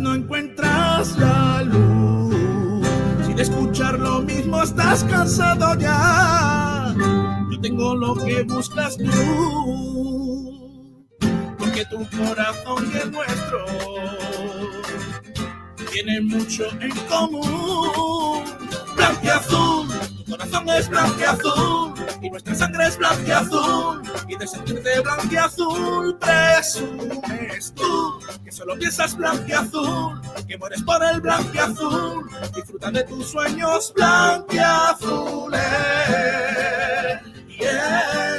no encuentras la luz. Sin escuchar lo mismo estás cansado ya. Yo tengo lo que buscas tú. Porque tu corazón y el nuestro tienen mucho en común. Blanco y azul, corazón es blanco y azul y nuestra sangre es blanca y de sentirte blanca y azul presumes tú que solo piensas blanca y azul que mueres por el blanco y disfruta de tus sueños yeah,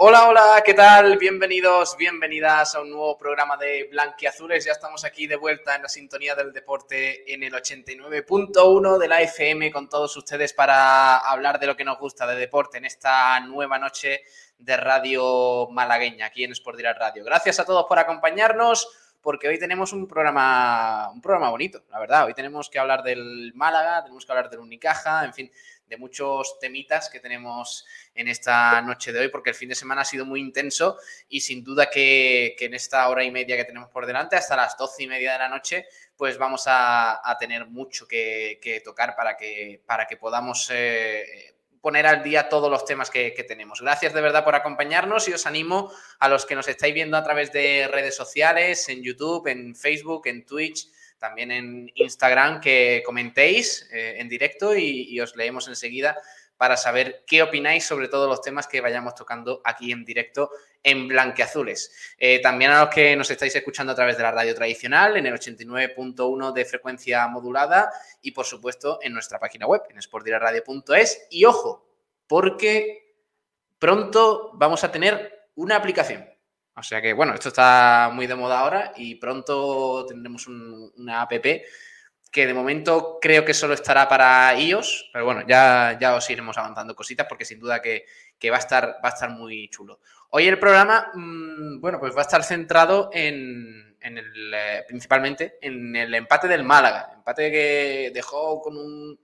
Hola, hola, ¿qué tal? Bienvenidos, bienvenidas a un nuevo programa de Blanquiazules. Ya estamos aquí de vuelta en la sintonía del deporte en el 89.1 de la FM con todos ustedes para hablar de lo que nos gusta de deporte en esta nueva noche de radio malagueña aquí en Sport Radio. Gracias a todos por acompañarnos porque hoy tenemos un programa, un programa bonito, la verdad. Hoy tenemos que hablar del Málaga, tenemos que hablar del Unicaja, en fin, de muchos temitas que tenemos en esta noche de hoy, porque el fin de semana ha sido muy intenso y sin duda que, en esta hora y media que tenemos por delante, hasta las doce y media de la noche, pues vamos a, tener mucho que, tocar para que, para que podamos eh, poner al día todos los temas que, que, tenemos. Gracias de verdad por acompañarnos y os animo a los que nos estáis viendo a través de redes sociales, en YouTube, en Facebook, en Twitch también en Instagram que comentéis eh, en directo y, os leemos enseguida para saber qué opináis sobre todos los temas que vayamos tocando aquí en directo en Blanqueazules. Eh, también a los que nos estáis escuchando a través de la radio tradicional en el 89.1 de frecuencia modulada y por supuesto en nuestra página web en sportdiraradio.es y ojo, porque pronto vamos a tener una aplicación. O sea que, bueno, esto está muy de moda ahora y pronto tendremos una app que de momento creo que solo estará para iOS, pero bueno, ya, ya os iremos avanzando cositas porque sin duda que, va, a estar, va a estar muy chulo. Hoy el programa, mm, bueno, pues va a estar centrado en, el, eh, principalmente en el empate del Málaga, empate que dejó con un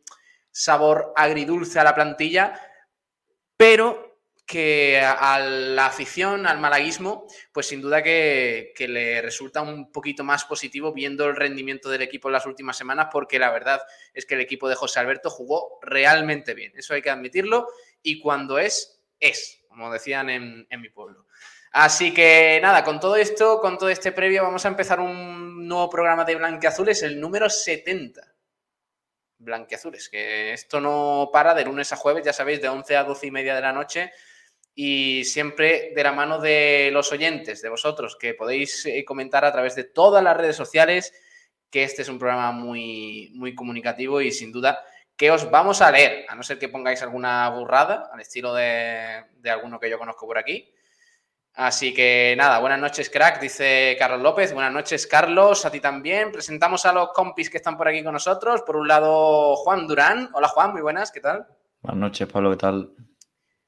sabor agridulce a la plantilla, pero que a la afición, al malaguismo, pues sin duda que, le resulta un poquito más positivo viendo el rendimiento del equipo en las últimas semanas, porque la verdad es que el equipo de José Alberto jugó realmente bien, eso hay que admitirlo, y cuando es, es, como decían en, mi pueblo. Así que nada, con todo esto, con todo este previo, vamos a empezar un nuevo programa de Blanqueazules, el número 70. Blanqueazules, que esto no para de lunes a jueves, ya sabéis, de 11 a 12 y media de la noche y siempre de la mano de los oyentes, de vosotros, que podéis eh, comentar a través de todas las redes sociales, que este es un programa muy, muy comunicativo y sin duda que os vamos a leer, a no ser que pongáis alguna burrada al estilo de, de alguno que yo conozco por aquí. Así que nada, buenas noches, crack, dice Carlos López. Buenas noches, Carlos, a ti también. Presentamos a los compis que están por aquí con nosotros. Por un lado, Juan Durán. Hola, Juan, muy buenas, ¿qué tal? Buenas noches, Pablo, ¿qué tal?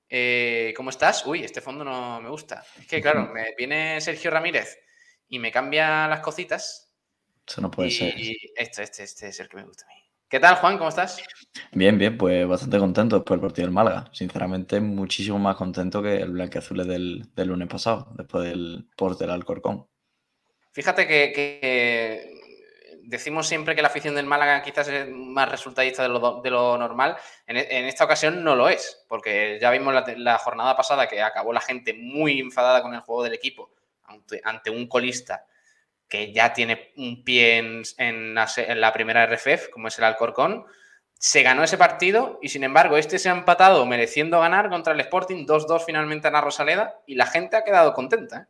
Eh, ¿Cómo estás? Uy, este fondo no me gusta. Es que, claro, me viene Sergio Ramírez y me cambia las cositas. Eso no puede ser. Y este, este, este es el que me gusta a mí. ¿Qué tal, Juan? ¿Cómo estás? Bien, bien, pues bastante contento después del partido del Málaga. Sinceramente, muchísimo más contento que el blanqueazul del, del lunes pasado, después del port del Alcorcón. Fíjate que decimos siempre que la afición del Málaga quizás es más resultadista de lo, normal. En, esta ocasión no lo es, porque ya vimos la, jornada pasada que acabó la gente muy enfadada con el juego del equipo ante, un colista que ya tiene un pie en, la, primera RFF, como es el Alcorcón. Se ganó ese partido y sin embargo este se ha empatado mereciendo ganar contra el Sporting 2-2 finalmente en la Rosaleda y la gente ha quedado contenta. ¿eh?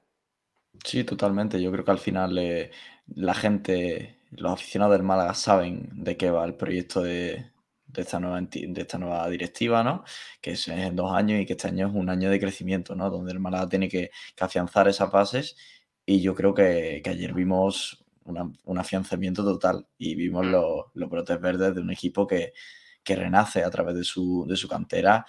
Sí, totalmente. Yo creo que al final eh, la gente los aficionados del Málaga saben de qué va el proyecto de, esta, nueva, de esta nueva directiva, ¿no? Que es en dos años y que este año es un año de crecimiento, ¿no? Donde el Málaga tiene que, afianzar esas bases y yo creo que, ayer vimos un afianzamiento total y vimos mm. los, los brotes verdes de un equipo que, renace a través de su, de su cantera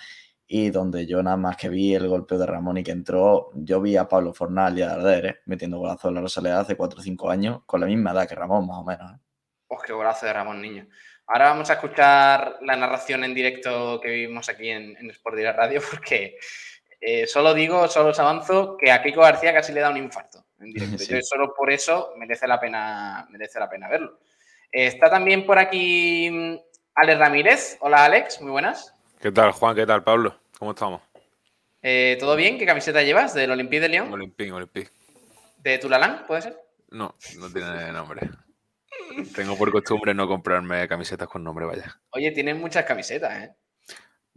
y donde yo nada más que vi el golpeo de Ramón y que entró, yo vi a Pablo Fornal y a Arder ¿eh? metiendo golazo en la Rosaleda hace 4 o 5 años, con la misma edad que Ramón, más o menos. ¿eh? Oh, qué golazo de Ramón, niño. Ahora vamos a escuchar la narración en directo que vivimos aquí en, en Sport Radio, porque eh, solo digo, solo os avanzo que a Kiko García casi le da un infarto en directo. solo por eso merece la pena, merece la pena verlo. está también por aquí mm, Alex Ramírez. Hola Alex, muy buenas. ¿Qué tal Juan? ¿Qué tal Pablo? ¿Cómo estamos? Eh, ¿Todo bien? ¿Qué camiseta llevas? ¿Del Olympique de Lyon? Olympique, Olympique. ¿De Tulalán, puede ser? No, no tiene nombre. Tengo por costumbre no comprarme camisetas con nombre, vaya. Oye, tienen muchas camisetas, ¿eh?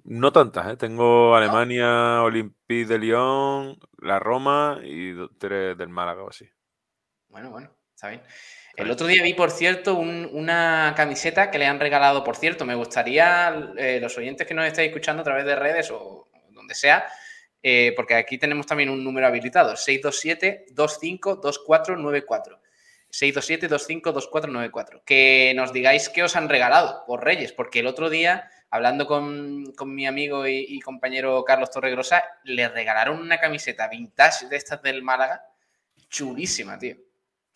No tantas, ¿eh? Tengo Alemania, Olympique de Lyon, la Roma y tres del Málaga o así. Bueno, bueno, está bien. El otro día vi, por cierto, una camiseta que le han regalado, por cierto, me gustaría, eh, los oyentes que nos estáis escuchando a través de redes o donde sea, eh, porque aquí tenemos también un número habilitado, 627-252494. 627-252494. Que nos digáis qué os han regalado por Reyes, porque el otro día, hablando con, mi amigo y, compañero Carlos Torregrosa, le regalaron una camiseta vintage de estas del Málaga, chulísima, tío.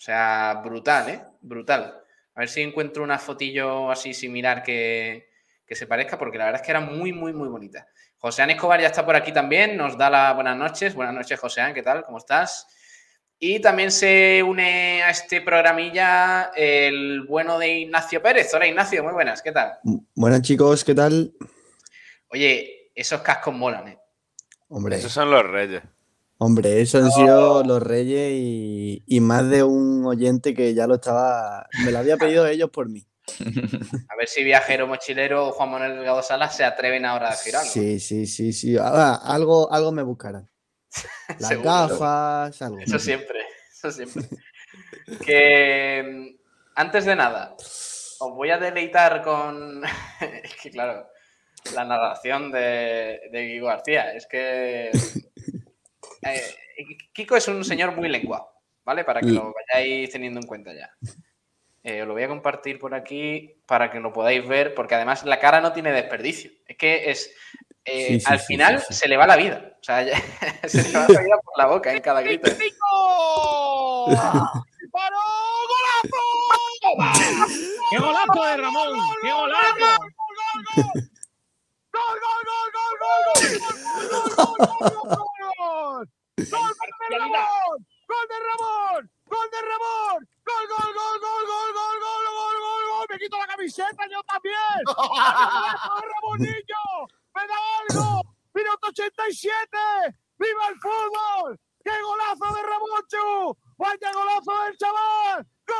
O sea, brutal, ¿eh? Brutal. A ver si encuentro una fotillo así similar que, que se parezca, porque la verdad es que era muy, muy, muy bonita. José Escobar ya está por aquí también, nos da las buenas noches. Buenas noches, José ¿qué tal? ¿Cómo estás? Y también se une a este programilla el bueno de Ignacio Pérez. Hola Ignacio, muy buenas, ¿qué tal? Buenas chicos, ¿qué tal? Oye, esos cascos molan, ¿eh? Hombre. Esos son los reyes. Hombre, esos han sido los reyes y, y, más de un oyente que ya lo estaba, me lo había pedido ellos por mí. A ver si Viajero Mochilero o Juan Manuel Delgado Salas se atreven ahora a girarlo. Sí, sí, sí, sí. algo, algo me buscarán. Las gafas, algo. Eso siempre, eso siempre. que antes de nada, os voy a deleitar con. es que, claro, la narración de, de Kiko García. Es que. Eh, Kiko es un señor muy lenguado, ¿vale? Para que lo vayáis teniendo en cuenta ya. Eh, os lo voy a compartir por aquí para que lo podáis ver, porque además la cara no tiene desperdicio. Es que es. Eh, al final se le va la vida. O sea, se le va la vida por la boca en cada grito. ¿eh? ¡Paró! ¡Golazo! ¡Qué golazo de Ramón! ¡Qué golazo! ¡Gol, gol, gol, gol, gol! ¡Gol, gol, gol, gol, gol! ¡Gol de Ramón! ¡Gol de Ramón! ¡Gol de Ramón! ¡Gol, gol, gol, gol, gol, gol, gol, gol, gol, gol! ¡Me quito la camiseta yo también! ¡Ramonillo! ¡Me da algo! ¡Minuto 87! ¡Viva el fútbol! ¡Qué golazo de Ramonchu! ¡Vaya golazo del chaval! ¡Gol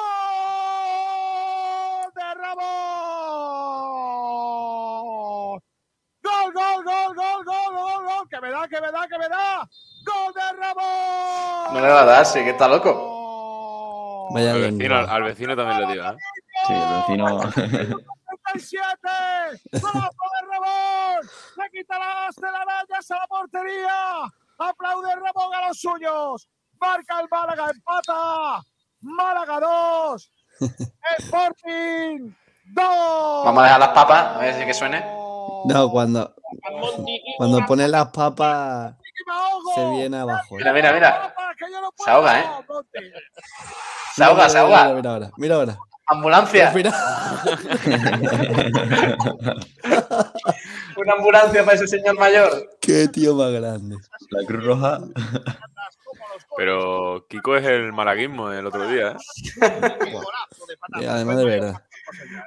de Ramón! ¡Gol, gol, gol, gol, gol, gol, gol! ¡Que me da, que me da, que me da! ¡Gol de Ramón! No le va a dar, sí, que está loco. Vaya al, vecino, al, vecino, también lo digo, ¿eh? Sí, el vecino. 37, golazo de Ramón, le quita las telarañas a la portería, aplaude Ramón a los suyos, marca el Málaga, empata, Málaga 2, Sporting 2. Vamos a dejar las papas, a ver si que suene. No, cuando, cuando pone las papas se viene abajo. Mira, mira, mira. Se ahoga, ¿eh? Se ahoga, se ahoga. Mira, ahora, mira ahora. Ambulancia. Una ambulancia para ese señor mayor. Qué tío más grande. La Cruz Roja. Pero Kiko es el malaguismo del otro día. ¿eh? además de verdad.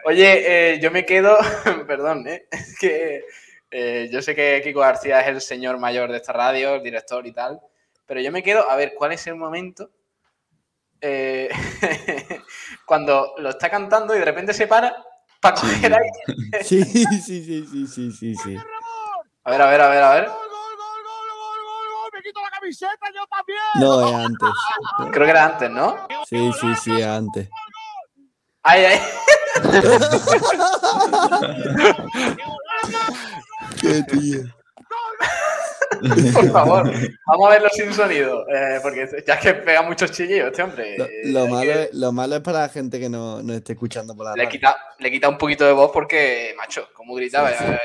Oye, eh, yo me quedo, perdón, ¿eh? es que eh, yo sé que Kiko García es el señor mayor de esta radio, el director y tal, pero yo me quedo a ver cuál es el momento eh, cuando lo está cantando y de repente se para para coger ahí. Sí, sí, sí, sí, sí, sí, sí. A ver, a ver, a ver, a ver. Me quito la camiseta yo también. No, es antes. Creo que era antes, ¿no? Sí, sí, sí, antes. Ay, ay. Qué tío. Por favor, vamos a verlo sin sonido, eh, porque ya es que pega muchos chillidos este hombre. Lo, eh, malo, es, lo malo es para la gente que no, no esté escuchando por la le Quita, le quita un poquito de voz porque, macho, como gritaba, de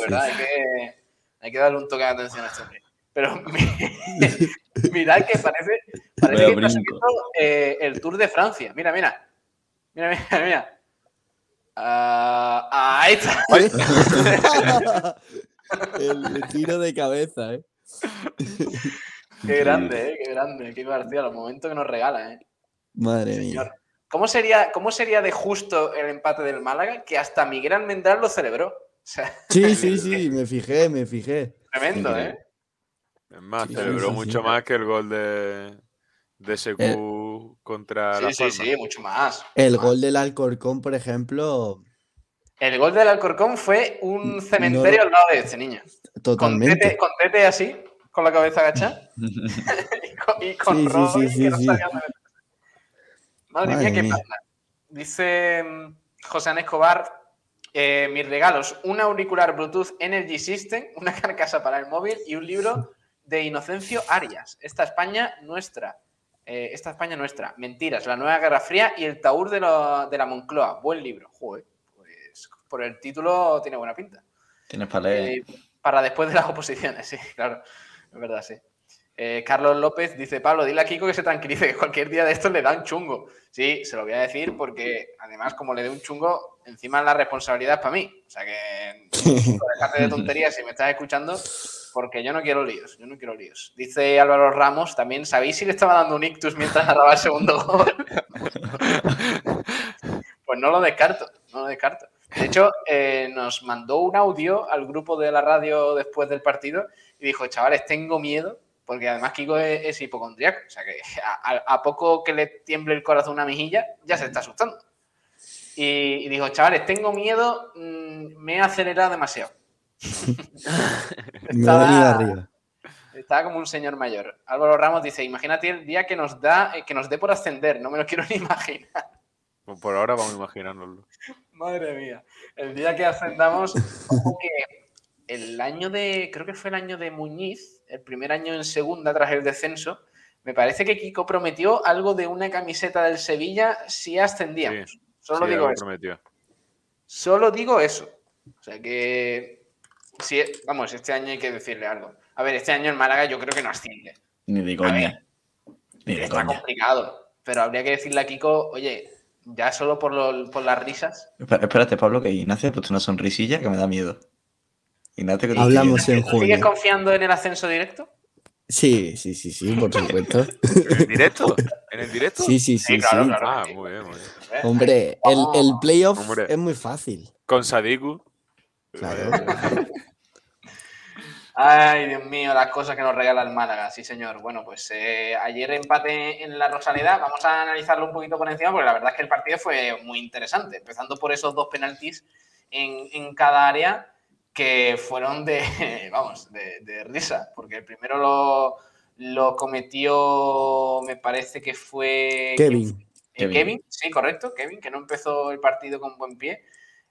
verdad, hay, que, hay que darle un toque de atención a este hombre. Pero mirad que parece, parece que está haciendo eh, el Tour de Francia. Mira, mira. Mira, mira, mira. Uh, ahí está. el, tiro de cabeza, ¿eh? Qué grande, ¿eh? Qué grande, Kiko García, los momentos que nos regala, ¿eh? Madre Señor. mía. ¿Cómo sería, ¿Cómo sería de justo el empate del Málaga que hasta Miguel Almendral lo celebró? O sea, Sí, sí, sí, me fijé, me fijé. tremendo. ¿eh? Es más, Sí, celebró sí, mucho sí. más que el gol de, de SQ contra Sí, La sí, sí, mucho más. El Más. gol del Alcorcón, por ejemplo, El gol del Alcorcón fue un cementerio al lado de este niño. Con totalmente. Tete, con Tete así, con la cabeza agachada. y con, y con Sí, sí, sí, que no sabía dónde. Madre, Madre mía, qué pasa. Dice mm, José Ana Escobar, eh, mis regalos, un auricular Bluetooth Energy System, una carcasa para el móvil y un libro de Inocencio Arias. Esta España nuestra. Eh, esta España nuestra. Mentiras, la nueva Guerra Fría y el Taur de, lo- de la Moncloa. Buen libro. Joder, pues por el título tiene buena pinta. Tienes para leer. Eh, para después de las oposiciones, sí, claro. Es verdad, sí. Eh, Carlos López dice, Pablo, dile a Kiko que se tranquilice, que cualquier día de estos le da un chungo. Sí, se lo voy a decir porque además como le dé un chungo, encima la responsabilidad es para mí. O sea que dejate de tonterías si me estás escuchando, porque yo no quiero líos, yo no quiero líos. Dice Álvaro Ramos, también, ¿sabéis si le estaba dando un ictus mientras narraba el segundo gol? pues no lo descarto, no lo descarto. De hecho, eh, nos mandó un audio al grupo de la radio después del partido y dijo, chavales, tengo miedo, porque además Kiko es, hipocondriaco. O sea que a, poco que le tiemble el corazón una mejilla, ya se está asustando. Y, y dijo, chavales, tengo miedo, mm, me he acelerado demasiado. Venido arriba. Estaba como un señor mayor. Álvaro Ramos dice, imagínate el día que nos da, eh, que nos dé por ascender, no me lo quiero ni imaginar. Pues por ahora vamos a imaginárnoslo. Madre mía. El día que ascendamos, que el año de, creo que fue el año de Muñiz, el primer año en segunda tras el descenso, me parece que Kiko prometió algo de una camiseta del Sevilla si ascendíamos. Solo Sí, digo algo eso. prometió. Solo digo eso. O sea que, vamos, este año hay que decirle algo. A ver, este año en Málaga yo creo que no asciende. Ni de coña. Ni de Está coña. complicado. Pero habría que decirle a Kiko, oye, ya solo por, lo- por las risas. Espérate, Pablo, que Ignacio ha puesto una sonrisilla que me da miedo. Ignacio, que te Hablamos en viendo. ¿Sigues junio. confiando en el ascenso directo? Sí, sí, sí, sí, por supuesto. ¿En el directo? ¿En el directo? Sí, sí, sí, Sí, claro, sí. claro. Ah, muy bien, muy bien. ¿Eh? Hombre, el, el playoff Hombre. es muy fácil. Con Sadiku. Claro. Ay, Dios mío, las cosas que nos regala el Málaga, sí señor. Bueno, pues eh, ayer empate en la Rosaleda, vamos a analizarlo un poquito por encima porque la verdad es que el partido fue muy interesante, empezando por esos dos penaltis en, en cada área que fueron de, vamos, de, de risa, porque el primero lo, lo cometió, me parece que fue... Eh, Kevin. Kevin, sí, correcto, Kevin, que no empezó el partido con buen pie.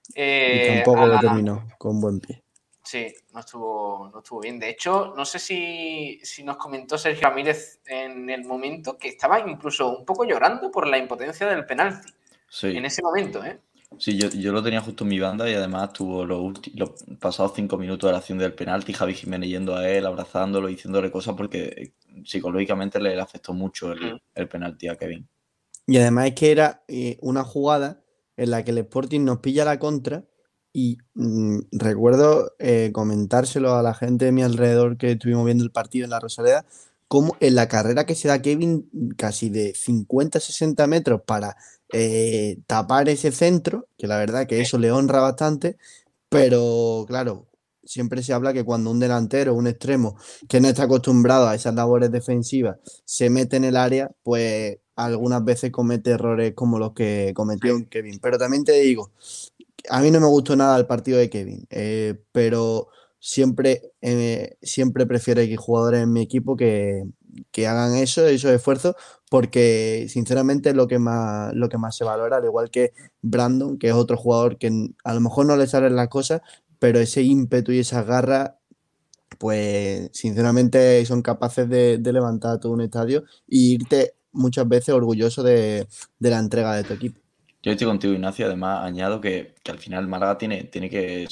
Y Eh, tampoco lo terminó con buen pie. Sí, no estuvo, no estuvo bien. De hecho, no sé si, si nos comentó Sergio Ramírez en el momento que estaba incluso un poco llorando por la impotencia del penalti. Sí, En ese momento, ¿eh? sí yo, yo lo tenía justo en mi banda y además tuvo los, los pasados cinco minutos de la acción del penalti, Javi Jiménez yendo a él, abrazándolo, diciéndole cosas porque eh, psicológicamente le, le afectó mucho el, Mm. el penalti a Kevin. Y además es que era eh, una jugada en la que el Sporting nos pilla la contra y mm, recuerdo eh, comentárselo a la gente de mi alrededor que estuvimos viendo el partido en la Rosaleda, como en la carrera que se da Kevin casi de 50-60 metros para eh, tapar ese centro, que la verdad que eso le honra bastante, pero claro, siempre se habla que cuando un delantero, un extremo, que no está acostumbrado a esas labores defensivas, se mete en el área, pues algunas veces comete errores como los que cometió Kevin. Pero también te digo, a mí no me gustó nada el partido de Kevin, eh, pero siempre, eh, siempre prefiero que jugadores en mi equipo que, que hagan eso, esos esfuerzos, porque sinceramente es lo que más, lo que más se valora, al igual que Brandon, que es otro jugador que a lo mejor no le salen las cosas, pero ese ímpetu y esa garra, pues sinceramente son capaces de, levantar todo un estadio y irte muchas veces orgulloso de, de la entrega de tu equipo. Yo estoy contigo, Ignacio. Además, añado que, que al final Málaga tiene, tiene que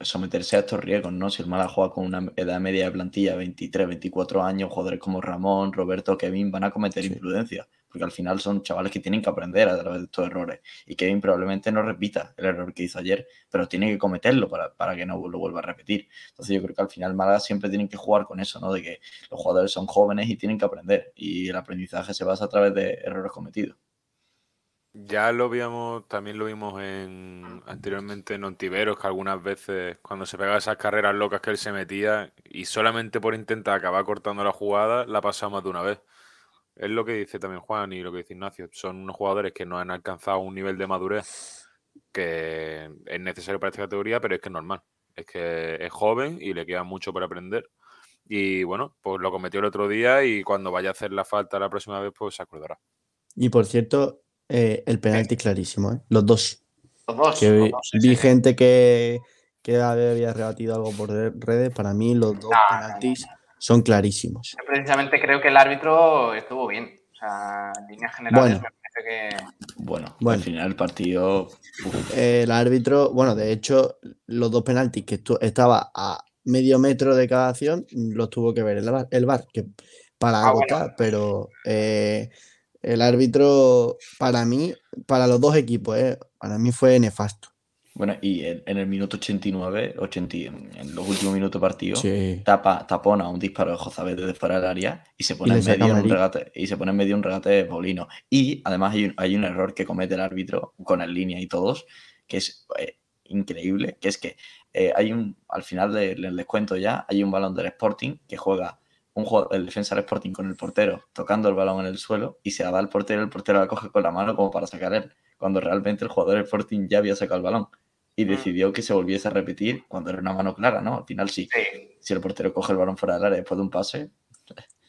someterse a estos riesgos, ¿no? Si el Málaga juega con una edad media de plantilla, 23, 24 años, jugadores como Ramón, Roberto, Kevin van a cometer imprudencia, porque al final son chavales que tienen que aprender a través de estos errores. Y Kevin probablemente no repita el error que hizo ayer, pero tiene que cometerlo para, para que no lo vuelva a repetir. Entonces yo creo que al final Málaga siempre tienen que jugar con eso, ¿no? De que los jugadores son jóvenes y tienen que aprender, y el aprendizaje se basa a través de errores cometidos. Ya lo vimos, también lo vimos en anteriormente en Ontiveros, que algunas veces cuando se pegaba esas carreras locas que él se metía y solamente por intentar acabar cortando la jugada, la pasaba más de una vez. Es lo que dice también Juan y lo que dice Ignacio. Son unos jugadores que no han alcanzado un nivel de madurez que es necesario para esta categoría, pero es que es normal. Es que es joven y le queda mucho por aprender. Y bueno, pues lo cometió el otro día y cuando vaya a hacer la falta la próxima vez, pues se acordará. Y por cierto, eh, el penalti clarísimo, ¿eh? Los dos. Los dos. Que los vi, dos, sí, vi sí. gente que, que había rebatido algo por re- redes. Para mí, los dos No, no, penaltis son clarísimos. Yo precisamente creo que el árbitro estuvo bien. O sea, en líneas generales Bueno. me parece que. Bueno, Bueno. al final el partido... El árbitro, bueno, de hecho, los dos penaltis que estu- estaba a medio metro de cada acción, los tuvo que ver el VAR, el VAR, que para Ah, bueno. agotar, pero eh, el árbitro, para mí, para los dos equipos, eh, para mí fue nefasto. Bueno, y en, en el minuto 89, 80, y- en los últimos minutos de partido, Sí. tapa, tapona un disparo de Jozabet desde fuera del área y se pone en medio un regate y se pone en medio un regate de Paulino. Y además hay un, hay un error que comete el árbitro con el línea y todos, que es eh, increíble, que es que eh, hay un, al final de- les, les cuento ya, hay un balón del Sporting que juega un jugador, el defensa del Sporting con el portero tocando el balón en el suelo y se la da al portero, el portero la coge con la mano como para sacar él, cuando realmente el jugador del Sporting ya había sacado el balón y Mm. decidió que se volviese a repetir cuando era una mano clara, ¿no? Al final sí, Sí. si el portero coge el balón fuera del área después de un pase,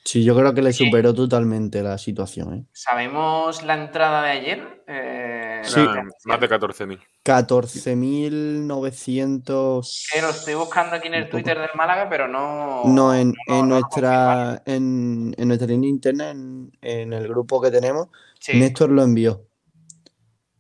Sí, yo creo que le Sí. superó totalmente la situación. ¿eh? ¿Sabemos la entrada de ayer? Eh, Sí. la- más de 14.000. 14.900. Que lo estoy buscando aquí en el. Twitter del Málaga, pero no. No, en, no, en no lo nuestra, en, en nuestra línea interna, en, en el grupo que tenemos, Sí, Néstor lo envió.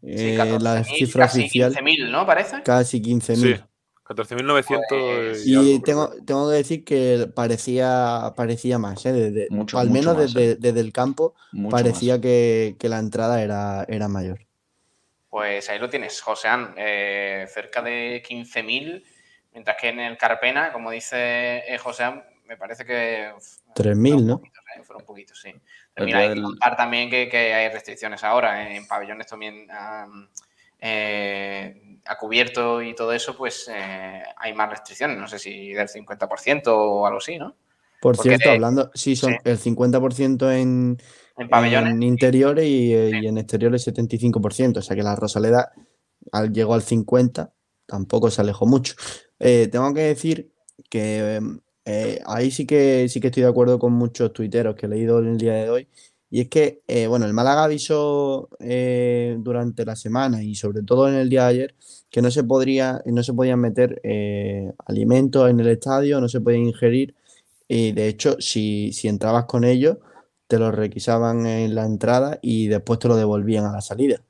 sí, Eh, 14.000, la cifra casi oficial, 15.000, ¿no? Parece. casi 15.000. Sí, 14.900 Pues- y Y algo, tengo, tengo que decir que parecía, parecía más, ¿eh? Desde- Mucho, al mucho menos más, desde, ¿eh? desde el campo mucho parecía que, que la entrada era, era mayor. Pues ahí lo tienes, Josean, eh, cerca de 15.000, mientras que en el Carpena, como dice eh, Josean, me parece que... uf, 3.000, fueron ¿no? poquitos, ¿eh? Fueron poquitos, sí. El Termina, día hay que contar también que, que hay restricciones ahora, en pabellones también am, eh, a cubierto y todo eso, pues eh, hay más restricciones, no sé si del 50% o algo así, ¿no? Por Porque- cierto, hablando, sí, son sí. el 50% en, En pabellones. en interiores y, eh, y en exteriores 75%. O sea que la Rosaleda al, llegó al 50%, tampoco se alejó mucho. Eh, tengo que decir que eh, ahí sí que sí que estoy de acuerdo con muchos tuiteros que he leído en el día de hoy. Y es que, eh, bueno, el Málaga avisó eh, durante la semana y sobre todo en el día de ayer que no se podría, no se podían meter eh, alimentos en el estadio, no se podían ingerir. Y de hecho, si, si entrabas con ellos, te lo requisaban en la entrada y después te lo devolvían a la salida.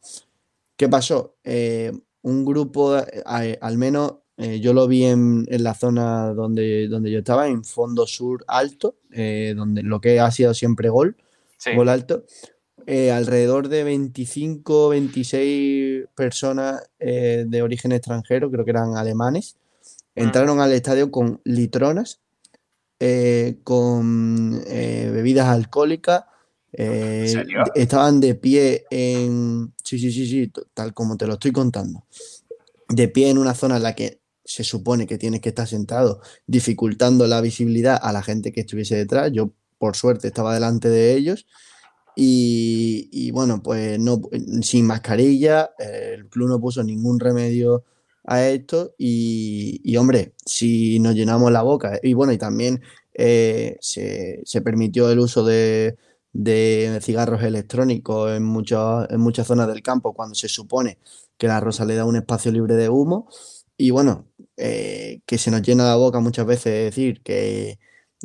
¿Qué pasó? Eh, un grupo, a- al menos eh, yo lo vi en, en la zona donde, donde yo estaba, en fondo sur alto, eh, donde lo que ha sido siempre gol, Sí. gol alto. Eh, alrededor de 25, 26 personas eh, de origen extranjero, creo que eran alemanes, Mm. entraron al estadio con litronas, eh, con bebidas alcohólicas, estaban de pie en... Sí, sí, sí, sí, tal como te lo estoy contando. De pie en una zona en la que se supone que tienes que estar sentado, dificultando la visibilidad a la gente que estuviese detrás. Yo, por suerte, estaba delante de ellos. Y, bueno, pues no, sin mascarilla, eh, el club no puso ningún remedio a esto. Y, y, hombre, si nos llenamos la boca, y bueno, y también eh, se, se permitió el uso de, de cigarros electrónicos en, muchas en muchas zonas del campo cuando se supone que la rosa le da un espacio libre de humo. Y bueno, eh, que se nos llena la boca muchas veces de decir que,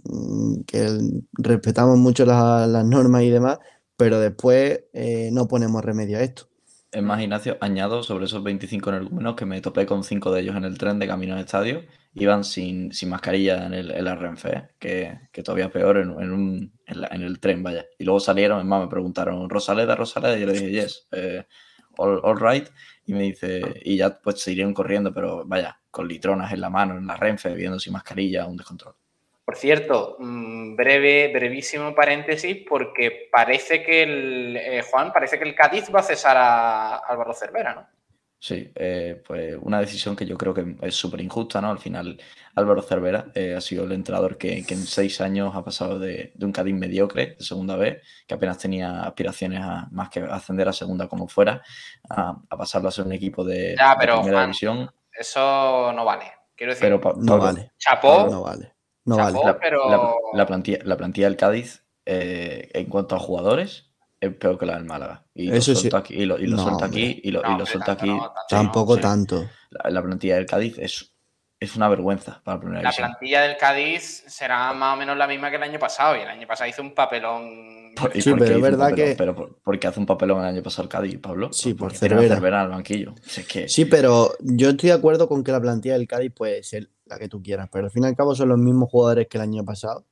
mm, que respetamos mucho la- las normas y demás, pero después eh, no ponemos remedio a esto. Es más, Ignacio, añado sobre esos 25 energúmenos que me topé con cinco de ellos en el tren de camino al estadio. Iban sin, sin mascarilla en, el, en la Renfe, que, que, todavía peor en, en, un, en, el tren, vaya. Y luego salieron, es más, me preguntaron, ¿Rosaleda, Rosaleda? Y yo le dije, yes, eh, all, all, right. Y me dice, y ya pues se irían corriendo, pero vaya, con litronas en la mano, en la Renfe, viendo sin mascarilla, un descontrol. Por cierto, mm, breve, brevísimo paréntesis, porque parece que el eh, Juan, parece que el Cádiz va a cesar a Álvaro Cervera, ¿no? Sí, eh, pues una decisión que yo creo que es súper injusta, ¿no? Al final, Álvaro Cervera eh, ha sido el entrenador que, que, en seis años ha pasado de, de, un Cádiz mediocre, de segunda vez, que apenas tenía aspiraciones a más que ascender a segunda como fuera, a, a pasarlo a ser un equipo de, ya, pero, de primera Juan, división. Eso no vale. Quiero decir, Pero, pa- No Pablo, vale. chapó, No vale. No vale. la, pero la- la plantilla, la plantilla del Cádiz, eh, en cuanto a jugadores, es peor que la del Málaga. Y lo Eso sí. suelto aquí, y lo, y lo No, suelto hombre. aquí, y lo, No, y lo suelto aquí. no, Sí, Tampoco sí. tanto. La, la plantilla del Cádiz es, es una vergüenza para la primera la división. plantilla del Cádiz será más o menos la misma que el año pasado. Y el año pasado hizo un papelón. Por- ¿y Sí, pero es verdad papelón? que- Pero por, ¿por qué hace un papelón el año pasado el Cádiz, Pablo? Sí, por Cervera. Cervera al banquillo. Si es que Sí, pero yo estoy de acuerdo con que la plantilla del Cádiz puede ser la que tú quieras, pero al fin y al cabo son los mismos jugadores que el año pasado.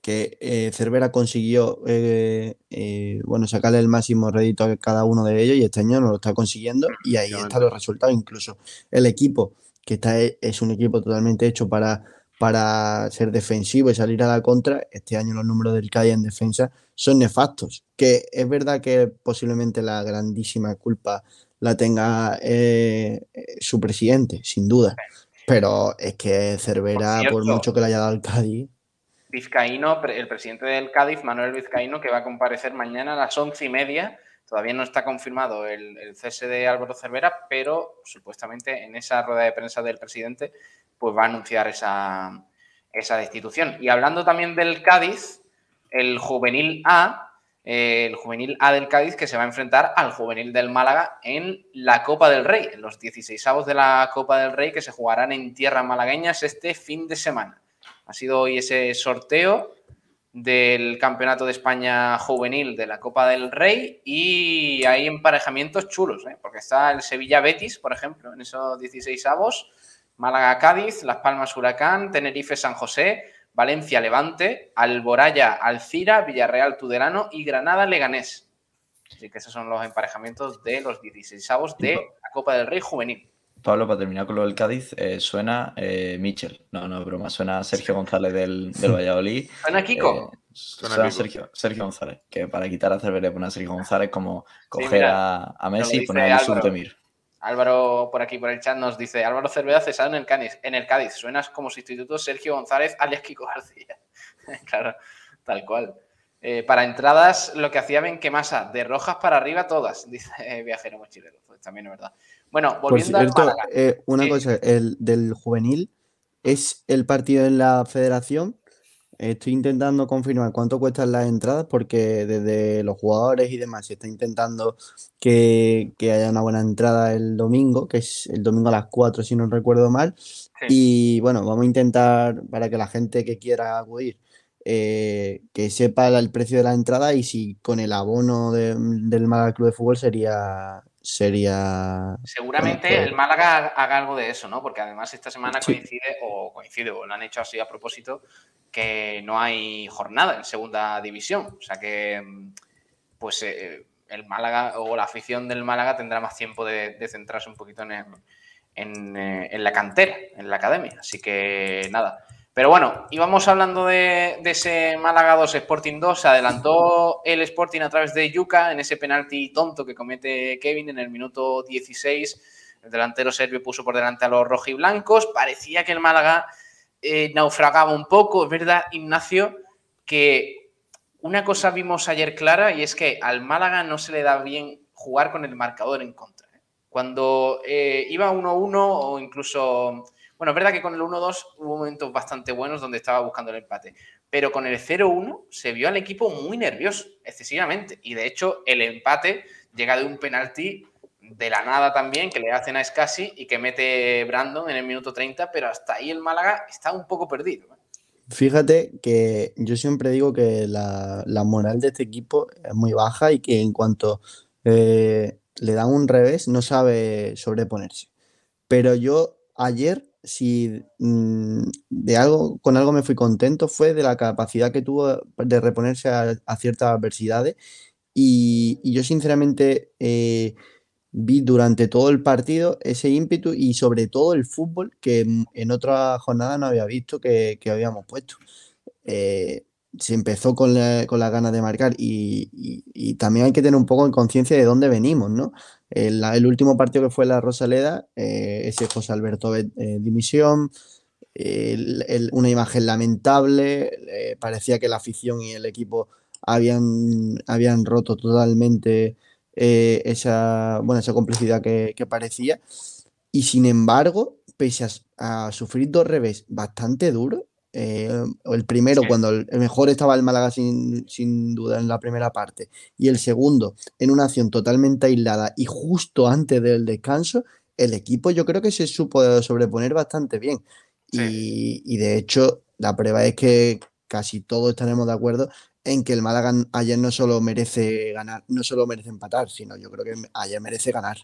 Que eh, Cervera consiguió eh, eh, bueno, sacarle el máximo rédito a cada uno de ellos y este año no lo está consiguiendo y ahí están los resultados. Incluso el equipo, que está, es un equipo totalmente hecho para, para ser defensivo y salir a la contra, este año los números del Cádiz en defensa son nefastos. Que es verdad que posiblemente la grandísima culpa la tenga eh, su presidente, sin duda. Pero es que Cervera, Por por, mucho que le haya dado al Cádiz, Vizcaíno, el presidente del Cádiz, Manuel Vizcaíno, que va a comparecer mañana a las once y media. Todavía no está confirmado el, el cese de Álvaro Cervera, pero supuestamente en esa rueda de prensa del presidente, pues va a anunciar esa, destitución. Y hablando también del Cádiz, el juvenil A, eh, el juvenil A del Cádiz que se va a enfrentar al juvenil del Málaga en la Copa del Rey, en los 16avos de la Copa del Rey que se jugarán en tierras malagueñas este fin de semana. Ha sido hoy ese sorteo del Campeonato de España Juvenil de la Copa del Rey y hay emparejamientos chulos, ¿eh? porque está el Sevilla Betis, por ejemplo, en esos 16 avos, Málaga Cádiz, Las Palmas Huracán, Tenerife San José, Valencia Levante, Alboraya Alcira, Villarreal Tudelano y Granada Leganés. Así que esos son los emparejamientos de los 16 avos de la Copa del Rey Juvenil. Pablo, para terminar con lo del Cádiz, eh, suena eh, Michel. No, no, es broma. Suena Sergio González del, del Valladolid. ¿Suena Kiko? Eh, Suena suena Kiko. Sergio, Sergio González. Que para quitar a Cervera poner a Sergio González como coger mira, a, a Messi y poner a Demir. Álvaro, por aquí por el chat, nos dice: Álvaro Cervera cesado en el Cádiz. En el Cádiz. Suenas como sustituto Sergio González, alias Kiko García. claro, tal cual. Eh, para entradas, lo que hacía Benquemasa, de rojas para arriba todas, dice eh, Viajero Mochilero. Pues también es verdad. Bueno, por volviendo al cierto, eh, una Sí. cosa, el del juvenil es el partido en la federación. Estoy intentando confirmar cuánto cuestan las entradas porque desde los jugadores y demás se está intentando que, que haya una buena entrada el domingo, que es el domingo a las 4 si no recuerdo mal. Y bueno, vamos a intentar para que la gente que quiera acudir eh, que sepa el precio de la entrada y si con el abono de- del Málaga Club de Fútbol sería sería Seguramente bueno, el Málaga haga- algo de eso, ¿no? Porque además esta semana Sí. coincide, o coincide, o lo han hecho así a propósito, que no hay jornada en segunda división. O sea que, mm, pues, eh, el Málaga o la afición del Málaga tendrá más tiempo de, de centrarse un poquito en, en, eh, en la cantera, en la academia. Así que nada. Pero bueno, íbamos hablando de, ese Málaga 2 Sporting 2. Se adelantó el Sporting a través de Yuca en ese penalti tonto que comete Kevin en el minuto 16. El delantero serbio puso por delante a los rojiblancos. Parecía que el Málaga eh, naufragaba un poco. Es verdad, Ignacio, que una cosa vimos ayer clara y es que al Málaga no se le da bien jugar con el marcador en contra. ¿eh? Cuando eh, iba 1-1 o incluso... Bueno, es verdad que con el 1-2 hubo momentos bastante buenos donde estaba buscando el empate, pero con el 0-1 se vio al equipo muy nervioso, excesivamente. Y de hecho, el empate llega de un penalti de la nada también, que le hacen a Scassi y que mete Brandon en el minuto 30, pero hasta ahí el Málaga está un poco perdido. Fíjate que yo siempre digo que la, la moral de este equipo es muy baja y que en cuanto eh, le dan un revés, no sabe sobreponerse. Pero yo ayer, si mm, de algo, con algo me fui contento, fue de la capacidad que tuvo de reponerse a, ciertas adversidades. Y, yo sinceramente eh, vi durante todo el partido ese ímpetu y sobre todo el fútbol que en otra jornada no había visto que, habíamos puesto. Eh, se empezó con la, con ganas de marcar y, también hay que tener un poco en conciencia de dónde venimos, ¿no? El, último partido que fue la Rosaleda, eh, ese José Alberto eh, dimisión, una imagen lamentable, eh, parecía que la afición y el equipo habían, habían roto totalmente esa, bueno, esa complicidad que, parecía. Y sin embargo, pese a, a sufrir dos revés bastante duros, eh, el primero, cuando el, mejor estaba el Málaga sin, duda en la primera parte, y el segundo en una acción totalmente aislada y justo antes del descanso, el equipo yo creo que se supo sobreponer bastante bien. Y, de hecho, la prueba es que casi todos estaremos de acuerdo en que el Málaga ayer no solo merece ganar, no solo merece empatar, sino yo creo que ayer merece ganar.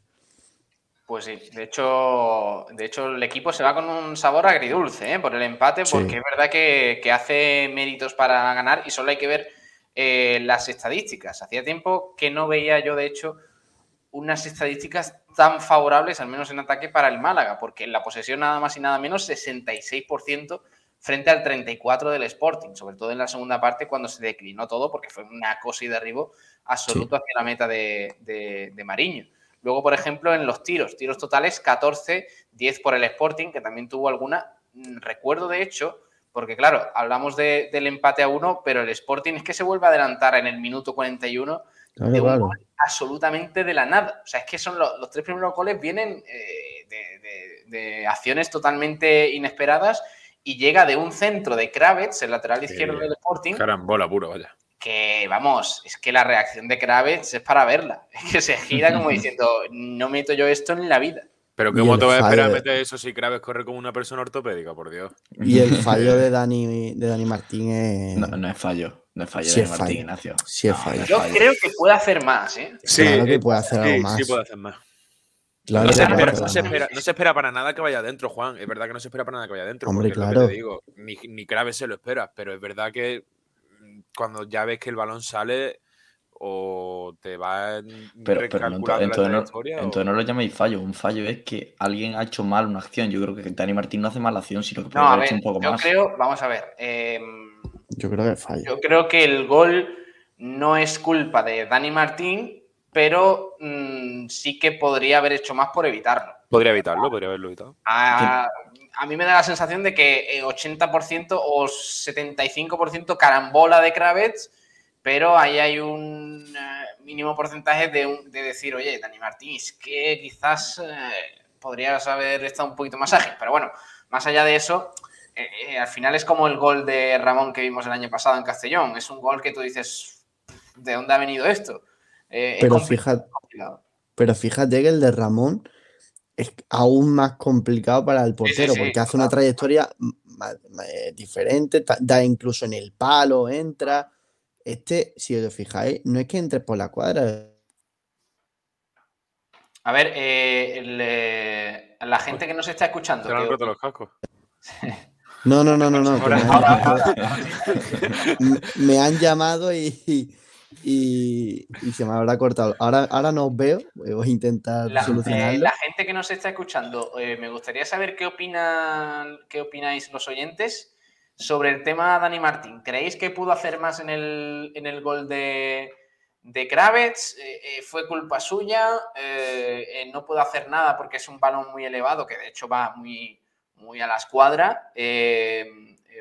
Pues sí, de hecho, de hecho el equipo se va con un sabor agridulce ¿eh? por el empate, porque es verdad que, hace méritos para ganar y solo hay que ver eh, las estadísticas. Hacía tiempo que no veía yo, de hecho, unas estadísticas tan favorables, al menos en ataque, para el Málaga, porque en la posesión nada más y nada menos 66% frente al 34% del Sporting, sobre todo en la segunda parte cuando se declinó todo, porque fue una cosa y derribo absoluto hacia la meta de, de, de Mariño. Luego, por ejemplo, en los tiros, tiros totales 14, 10 por el Sporting, que también tuvo alguna. Mm, recuerdo, de hecho, porque claro, hablamos del empate a uno, pero el Sporting es que se vuelve a adelantar en el minuto 41 de un gol absolutamente de la nada. O sea, es que son los, tres primeros goles vienen eh, de, acciones totalmente inesperadas y llega de un centro de Kravets, el lateral izquierdo del Sporting. Carambola puro, vaya que vamos, es que la reacción de Kravitz es para verla. Es que se gira como diciendo, no meto yo esto en la vida. Pero ¿cómo te vas a esperar meter eso si Kravitz corre como una persona ortopédica, por Dios? Y el fallo de Dani, de Dani Martín es... No, es fallo. No es fallo de Martín, Ignacio. Sí es fallo. Yo creo que puede hacer más, ¿eh? Sí, claro que puede hacer algo más. Sí puede hacer más. no, se espera, para nada que vaya adentro, Juan. Es verdad que no se espera para nada que vaya adentro. Hombre, claro. te digo, ni, ni se lo espera, pero es verdad que cuando ya ves que el balón sale o te va pero, pero no, entonces, no, lo llaméis fallo. Un fallo es que alguien ha hecho mal una acción. Yo creo que Dani Martín no hace mala acción, sino que puede haber hecho un poco yo más. Creo, vamos a ver. Em, yo creo que fallo. Yo creo que el gol no es culpa de Dani Martín, pero mm, sí que podría haber hecho más por evitarlo. Podría evitarlo, podría haberlo evitado. A, a mí me da la sensación de que 80% eh, o 75% carambola de Kravets, pero ahí hay un eh, mínimo porcentaje de, decir, oye, Dani Martín, es que quizás eh, podrías haber estado un poquito más ágil. Pero bueno, más allá de eso, al final es como el gol de Ramón que vimos el año pasado en Castellón. Es un gol que tú dices, ¿de dónde ha venido esto? pero, fíjate, pero fíjate que el de Ramón es aún más complicado para el portero porque hace una trayectoria eh, diferente, da incluso en el palo, entra. Este, si os fijáis, no es que entre por la cuadra. A ver, eh, eh, la gente que nos está escuchando. han roto los cascos? No, no, no, no, no. me han llamado y, y, se me habrá cortado. Ahora, ahora no os veo, voy a intentar la, solucionarlo. la gente que nos está escuchando, eh, me gustaría saber qué opinan, qué opináis los oyentes sobre el tema Dani Martín. ¿Creéis que pudo hacer más en el, en el gol de, de Kravets? Eh, eh, ¿Fue culpa suya? ¿No pudo hacer nada porque es un balón muy elevado, que de hecho va muy, muy a la escuadra?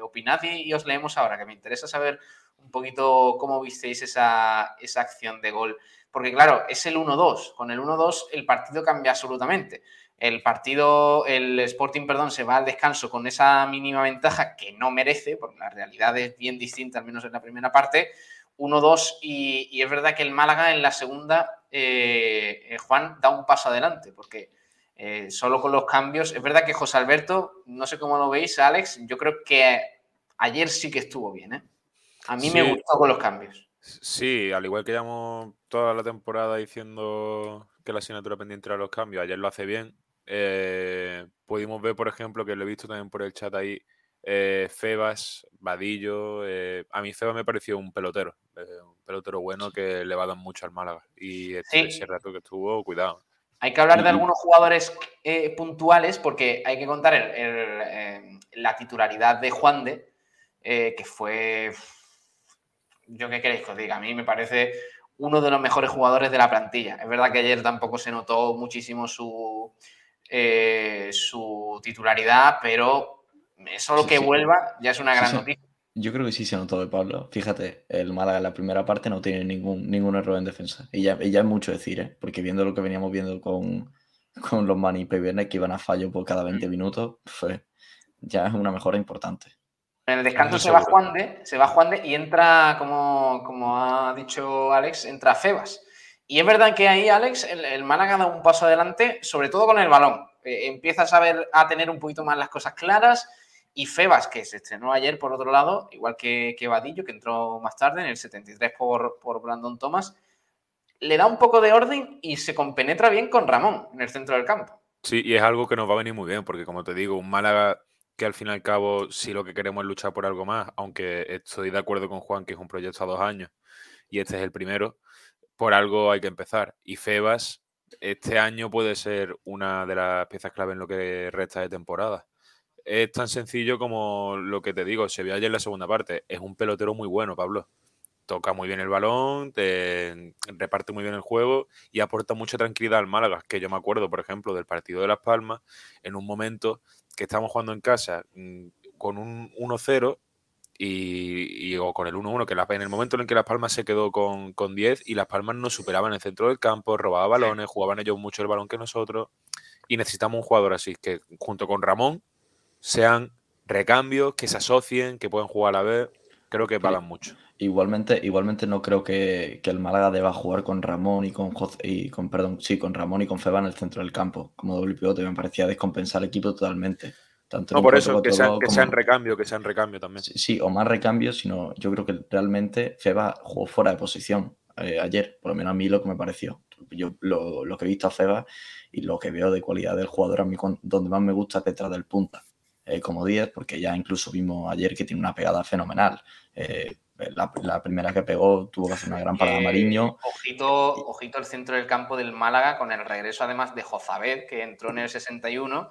opinad y os leemos ahora, que me interesa saber un poquito cómo visteis esa, acción de gol. Porque claro, es el 1-2. Con el 1-2 el partido cambia absolutamente. El partido, el Sporting, perdón, se va al descanso con esa mínima ventaja que no merece, porque la realidad es bien distinta, al menos en la primera parte. 1-2 y, es verdad que el Málaga en la segunda, eh, eh, Juan, da un paso adelante, porque eh, solo con los cambios, es verdad que José Alberto, no sé cómo lo veis, Alex, yo creo que ayer sí que estuvo bien. A mí me gustó con los cambios. Sí, al igual que llevamos toda la temporada diciendo que la asignatura pendiente era los cambios, ayer lo hace bien. Eh, pudimos ver, por ejemplo, que lo he visto también por el chat ahí, eh, Febas, Vadillo. Eh, a mí Febas me pareció un pelotero, un pelotero bueno que le va a dar mucho al Málaga. Y este, ese rato que estuvo, cuidado. Hay que hablar de algunos jugadores puntuales porque hay que contar la titularidad de Juan de, que fue yo qué queréis que os diga, a mí me parece uno de los mejores jugadores de la plantilla. Es verdad que ayer tampoco se notó muchísimo su, eh, su titularidad, pero solo que vuelva ya es una gran noticia. Yo creo que sí se notó de Pablo. Fíjate, el Málaga en la primera parte no tiene ningún, ningún error en defensa. Y ya, es mucho decir, ¿eh? porque viendo lo que veníamos viendo con, con los Mani y que iban a fallo por cada 20 mm. minutos, fue, ya es una mejora importante. En el descanso se va, Juan de, se va Juan de y entra, como, como ha dicho Alex, entra Febas. Y es verdad que ahí, Alex, el, Málaga da un paso adelante, sobre todo con el balón. Eh, empiezas a ver, a tener un poquito más las cosas claras. Y Febas, que se estrenó ayer por otro lado, igual que, que Vadillo, que entró más tarde en el 73 por, por Brandon Thomas, le da un poco de orden y se compenetra bien con Ramón en el centro del campo. Sí, y es algo que nos va a venir muy bien, porque como te digo, un Málaga que al fin y al cabo, si lo que queremos es luchar por algo más, aunque estoy de acuerdo con Juan que es un proyecto a dos años y este es el primero, por algo hay que empezar. Y Febas, este año puede ser una de las piezas clave en lo que resta de temporada. Es tan sencillo como lo que te digo, se vio ayer en la segunda parte. Es un pelotero muy bueno, Pablo. Toca muy bien el balón, te reparte muy bien el juego y aporta mucha tranquilidad al Málaga. Que yo me acuerdo, por ejemplo, del partido de Las Palmas, en un momento que estábamos jugando en casa mm, con un 1-0 y, o con el 1-1, que en el momento en que Las Palmas se quedó con, 10 y Las Palmas nos superaban en el centro del campo, robaba balones, jugaban ellos mucho el balón que nosotros y necesitamos un jugador así, que junto con Ramón sean recambios, que se asocien, que puedan jugar a la vez, creo que pagan mucho. Igualmente, igualmente no creo que, el Málaga deba jugar con Ramón y con y con perdón, sí, con Ramón y con Feba en el centro del campo, como doble pivote, me parecía descompensar el equipo totalmente. Tanto no, por eso, que, sean, que sean recambio, que sean recambio también. Sí, o más recambio, sino yo creo que realmente Feba jugó fuera de posición eh, ayer, por lo menos a mí lo que me pareció. Yo lo, que he visto a Feba y lo que veo de cualidad del jugador, a mí donde más me gusta es detrás del punta. Eh, como 10, porque ya incluso vimos ayer que tiene una pegada fenomenal. Eh, la, primera que pegó tuvo que hacer una gran parada Mariño. Ojito, ojito el centro del campo del Málaga con el regreso además de Jozabed, que entró en el 61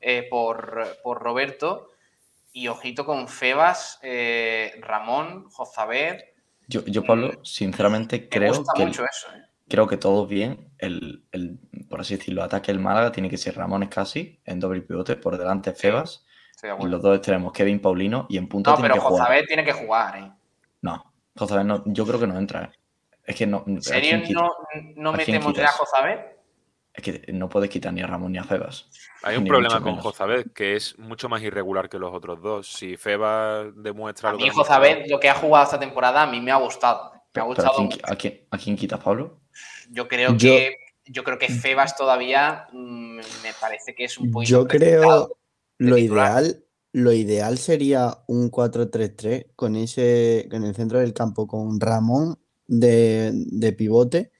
eh, por, Roberto. Y ojito con Febas, eh, Ramón, Jozabed. Yo, yo, Pablo, mm, sinceramente creo que, mucho eso, ¿eh? creo que todo bien. El, por así decirlo, ataque del Málaga tiene que ser Ramón Escasi en doble pivote, por delante Febas. y los dos extremos, Kevin Paulino, y en punto no, tiene pero que Jozabed tiene que jugar, ¿eh? No, Josabet no, yo creo que no entra. ¿eh? Es que no. ¿En serio no, no metemos ya a Josabet? Es que no puedes quitar ni a Ramón ni a Febas. Hay un problema con Josabet, que es mucho más irregular que los otros dos. Si Febas demuestra. A mí Josabet, lo que ha jugado esta temporada, a mí me ha gustado. Me ha gustado. ¿a, quién, a, quién, quitas, Pablo? Yo creo que. Yo creo que Febas todavía mm, me parece que es un poquito. Yo creo lo ideal lo ideal sería un 4-3-3 con ese en el centro del campo con Ramón de, pivote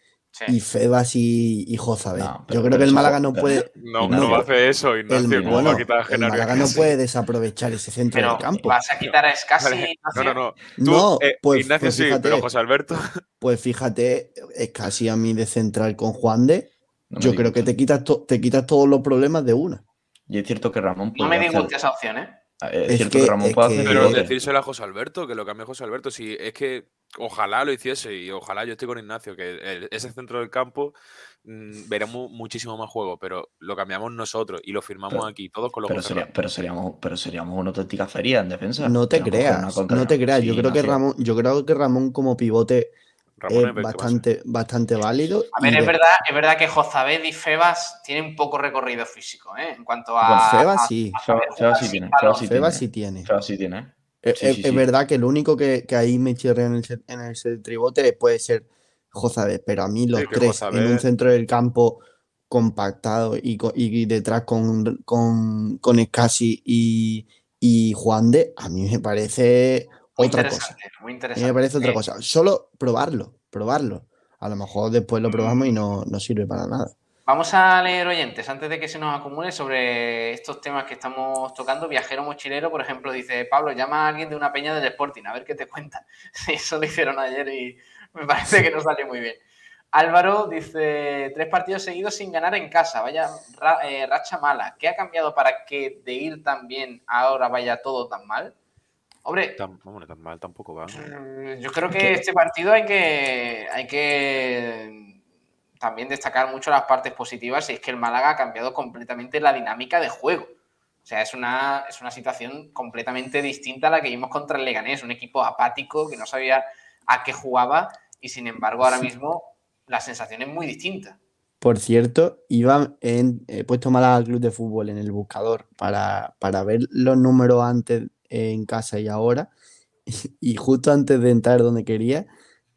y Febas y, y Yo creo que el Málaga no puede. No, no, hace eso, Ignacio. El, bueno, el Málaga no puede desaprovechar ese centro del campo. ¿Vas a quitar a Escasi? No, no, no. no eh, pues, Ignacio pues sí, pero José Alberto. Pues fíjate, Escasi a mí de central con Juan de. yo creo que te quitas, te quitas todos los problemas de una. Y es cierto que Ramón. No me disgusta esa opción, ¿eh? Ah, es, cierto que, Ramón puede hacer. Pero decírselo a José Alberto, que lo cambie José Alberto. Si es que ojalá lo hiciese y ojalá yo estoy con Ignacio, que ese centro del campo mm, veremos muchísimo más juego, pero lo cambiamos nosotros y lo firmamos aquí, todos con los pero, pero seríamos Pero seríamos una auténtica feria en defensa. No te creas, no te creas. yo creo que Ramón, yo creo que Ramón como pivote es bastante, bastante válido. A ver, es, verdad, es verdad que Jozabed y Febas tienen un poco recorrido físico, ¿eh? En cuanto a. Febas sí. Febas, sí tiene. Febas sí tiene. Febas sí tiene. Es, verdad que lo único que, ahí me chirrea en el, en el tribote puede ser Jozabed, pero a mí los tres en un centro del campo compactado y, y detrás con, con, con Escasi y, y Juan de, a mí me parece otra cosa. Muy interesante. me parece otra cosa. Solo probarlo, probarlo. A lo mejor después lo probamos y no, no sirve para nada. Vamos a leer oyentes antes de que se nos acumule sobre estos temas que estamos tocando. Viajero mochilero, por ejemplo, dice Pablo, llama a alguien de una peña del Sporting, a ver qué te cuenta. Eso lo hicieron ayer y me parece que no salió muy bien. Álvaro dice, tres partidos seguidos sin ganar en casa, vaya ra- eh, racha mala. ¿Qué ha cambiado para que de ir tan bien ahora vaya todo tan mal? Hombre, Tan, hombre, tan mal tampoco va. Mm, Yo creo que este partido hay que, hay que también destacar mucho las partes positivas y es que el Málaga ha cambiado completamente la dinámica de juego. O sea, es una, es una situación completamente distinta a la que vimos contra el Leganés, un equipo apático que no sabía a qué jugaba y sin embargo ahora mismo la sensación es muy distinta. Por cierto, iba en, he puesto Málaga Club de Fútbol en el buscador para, para ver los números antes en casa y ahora. Y justo antes de entrar donde quería,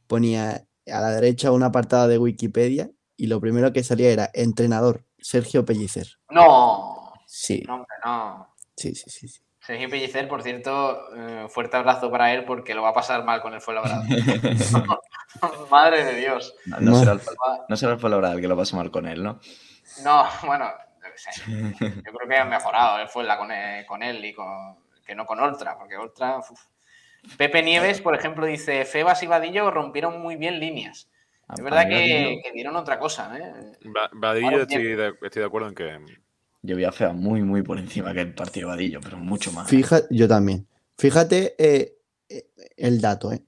ponía a la derecha una apartada de Wikipedia y lo primero que salía era entrenador Sergio Pellicer. No, Sí, no, hombre, no. sí, sí, sí. sí. Sergio Pellicer, por cierto, eh, fuerte abrazo para él porque lo va a pasar mal con el Fuenlabrada. Madre de Dios. No, no será el, no será el Fuenlabrada el que lo pase mal con él, ¿no? No, bueno, yo qué sé. Yo creo que ha mejorado el Fuenla con él, con él y con, que no con Oltra, porque Oltra. uf. Pepe Nieves, por ejemplo, dice: Febas y Vadillo rompieron muy bien líneas. A- Es verdad que, dieron otra cosa, ¿eh? Va- Vadillo estoy de, estoy de acuerdo en que Yo vi a Fea muy, muy por encima que el partido de Vadillo, pero mucho más. Fíjate, yo también. Fíjate eh, eh, el dato, ¿eh?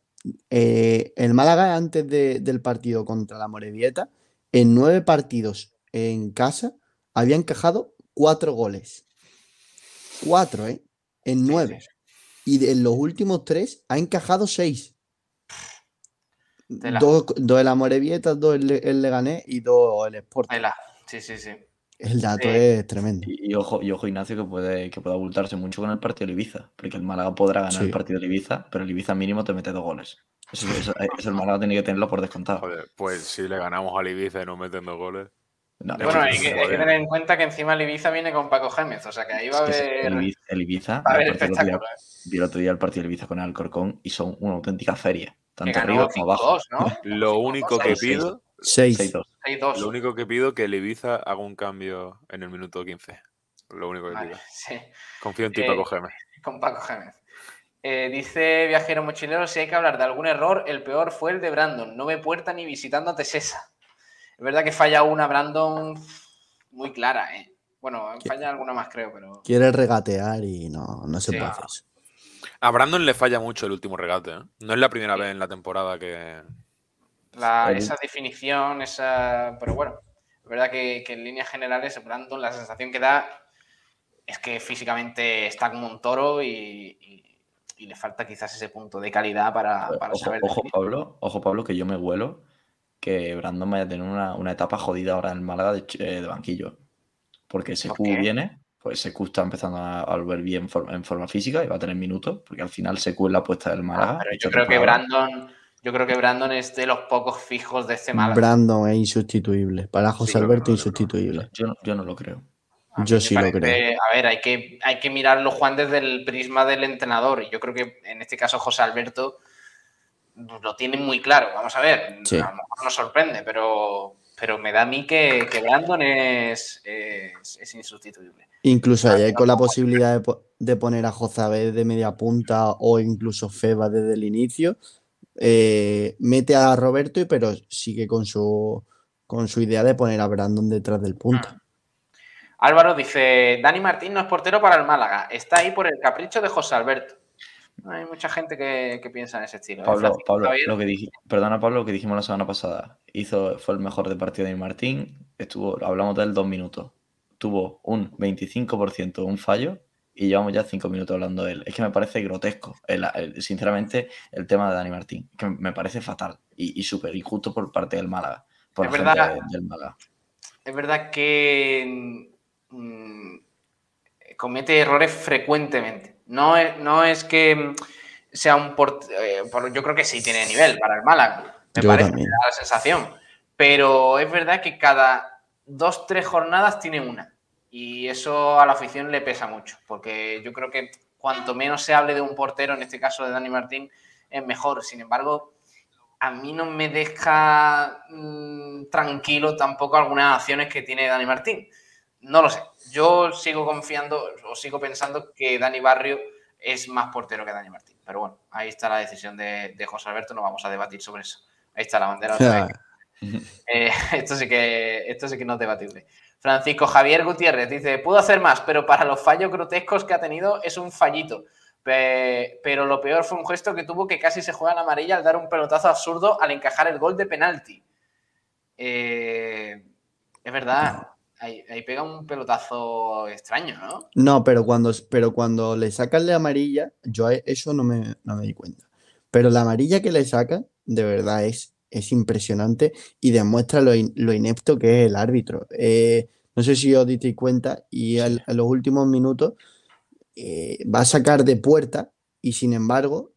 Eh, el Málaga antes de- del partido contra la Morevieta, en nueve partidos en casa, había encajado cuatro goles. Cuatro, ¿eh? En Sí, nueve. sí, Y de- en los últimos tres ha encajado seis. Tela. Dos, dos el Amorebieta, dos el, el Leganés y dos el Sport. Tela. Sí, sí, sí. El dato Sí. es tremendo. Y, y ojo, y ojo, Ignacio, que puede, que puede abultarse mucho con el partido de Ibiza, porque el Málaga podrá ganar Sí. el partido de Ibiza, pero el Ibiza mínimo te mete dos goles. Eso, eso- eso el Málaga tiene que tenerlo por descontado. Joder, pues si le ganamos al Ibiza y no metiendo goles. No, Bueno, hay que, hay que joder. tener en cuenta que encima el Ibiza viene con Paco Gémez, o sea que ahí va a haber, el Ibiza, el Ibiza, a el día- espectáculo. ¿eh? vi el otro día el partido del Ibiza con el Alcorcón y son una auténtica feria, tanto arriba como abajo. 5-2, ¿no? Lo único que pido, Seis. 6-2. 6-2. lo único que pido que el Ibiza haga un cambio en el minuto 15. Lo único que Vale, pido. sí. Confío en ti, Eh, Paco Gémez. con Paco Gémez. Eh, dice Viajero Mochilero, si hay que hablar de algún error, el peor fue el de Brandon. No ve puerta ni visitando a Tesesa. Es verdad que falla una Brandon muy clara, ¿eh? Bueno, falla alguna más creo, pero... Quiere regatear y no, no se Sí. puede hacer eso. A Brandon le falla mucho el último regate. ¿eh? No es la primera vez en la temporada que. La- esa definición, esa... Pero bueno, es verdad que, que en líneas generales Brandon la sensación que da es que físicamente está como un toro y, y- y le falta quizás ese punto de calidad para, para Ojo, saber ojo. Pablo, ojo, Pablo, que yo me huelo que Brandon vaya a tener una, una etapa jodida ahora en el Málaga de, eh, de banquillo. Porque ¿Por Secu qué? viene, pues Secu está empezando a, a volver bien for- en forma física y va a tener minutos, porque al final Secu es la apuesta del Málaga. Ah, pero esta yo creo que. Brandon, yo creo que Brandon es de los pocos fijos de este Málaga. Brandon es insustituible. Para José Sí, Alberto, no, no, no. insustituible. Yo, no- yo no lo creo. Yo sí lo parece- A ver, hay que, hay que mirarlo, Juan, desde el prisma del entrenador. Y yo creo que en este caso José Alberto lo tiene muy claro. Vamos a ver, Sí. a lo mejor nos sorprende, pero, pero me da a mí que, que Brandon es, es, es insustituible. Incluso Ah, ayer no, con la posibilidad de, de poner a Jozabé de media punta o incluso Feba desde el inicio, eh, mete a Roberto, y pero sigue con su, con su idea de poner a Brandon detrás del punto. Ah. Álvaro dice, Dani Martín no es portero para el Málaga, está ahí por el capricho de José Alberto. Hay mucha gente que, que piensa en ese estilo. ¿eh? Pablo, Francisco Pablo, Javier, lo que dij- perdona Pablo, lo que dijimos la semana pasada. Hizo, fue el mejor de partido de Martín. Estuvo, hablamos de él dos minutos. Tuvo un 25% un fallo y llevamos ya cinco minutos hablando de él. Es que me parece grotesco, el- el- sinceramente, el tema de Dani Martín. Que me parece fatal y, y súper injusto por parte del Málaga. Por Es la verdad. de- del Málaga. es verdad que mm, comete errores frecuentemente. No es, no es que mm, sea un port- eh, por- yo creo que sí tiene nivel para el Málaga. Me Yo parece, también. me da la sensación. Pero es verdad que cada dos, tres jornadas tiene una. Y eso a la afición le pesa mucho. Porque yo creo que cuanto menos se hable de un portero, en este caso de Dani Martín, es mejor. Sin embargo, a mí no me deja mm, tranquilo tampoco algunas acciones que tiene Dani Martín. No lo sé. Yo sigo confiando o sigo pensando que Dani Barrio es más portero que Dani Martín. Pero bueno, ahí está la decisión de, José Alberto, no vamos a debatir sobre eso. Ahí está la bandera. Eh, esto, sí que, esto sí que no es debatible. Francisco Javier Gutiérrez dice, pudo hacer más, pero para los fallos grotescos que ha tenido es un fallito. Pero lo peor fue un gesto que tuvo que casi se juega en amarilla al dar un pelotazo absurdo al encajar el gol de penalti. Eh, es verdad, Ahí, pega un pelotazo extraño, ¿no? No, pero cuando, pero cuando le sacan la amarilla, yo eso no me, me di cuenta. Pero la amarilla que le sacan, de verdad, es, es impresionante y demuestra lo, inepto que es el árbitro. Eh, no sé si os disteis cuenta, y en los últimos minutos eh, va a sacar de puerta y sin embargo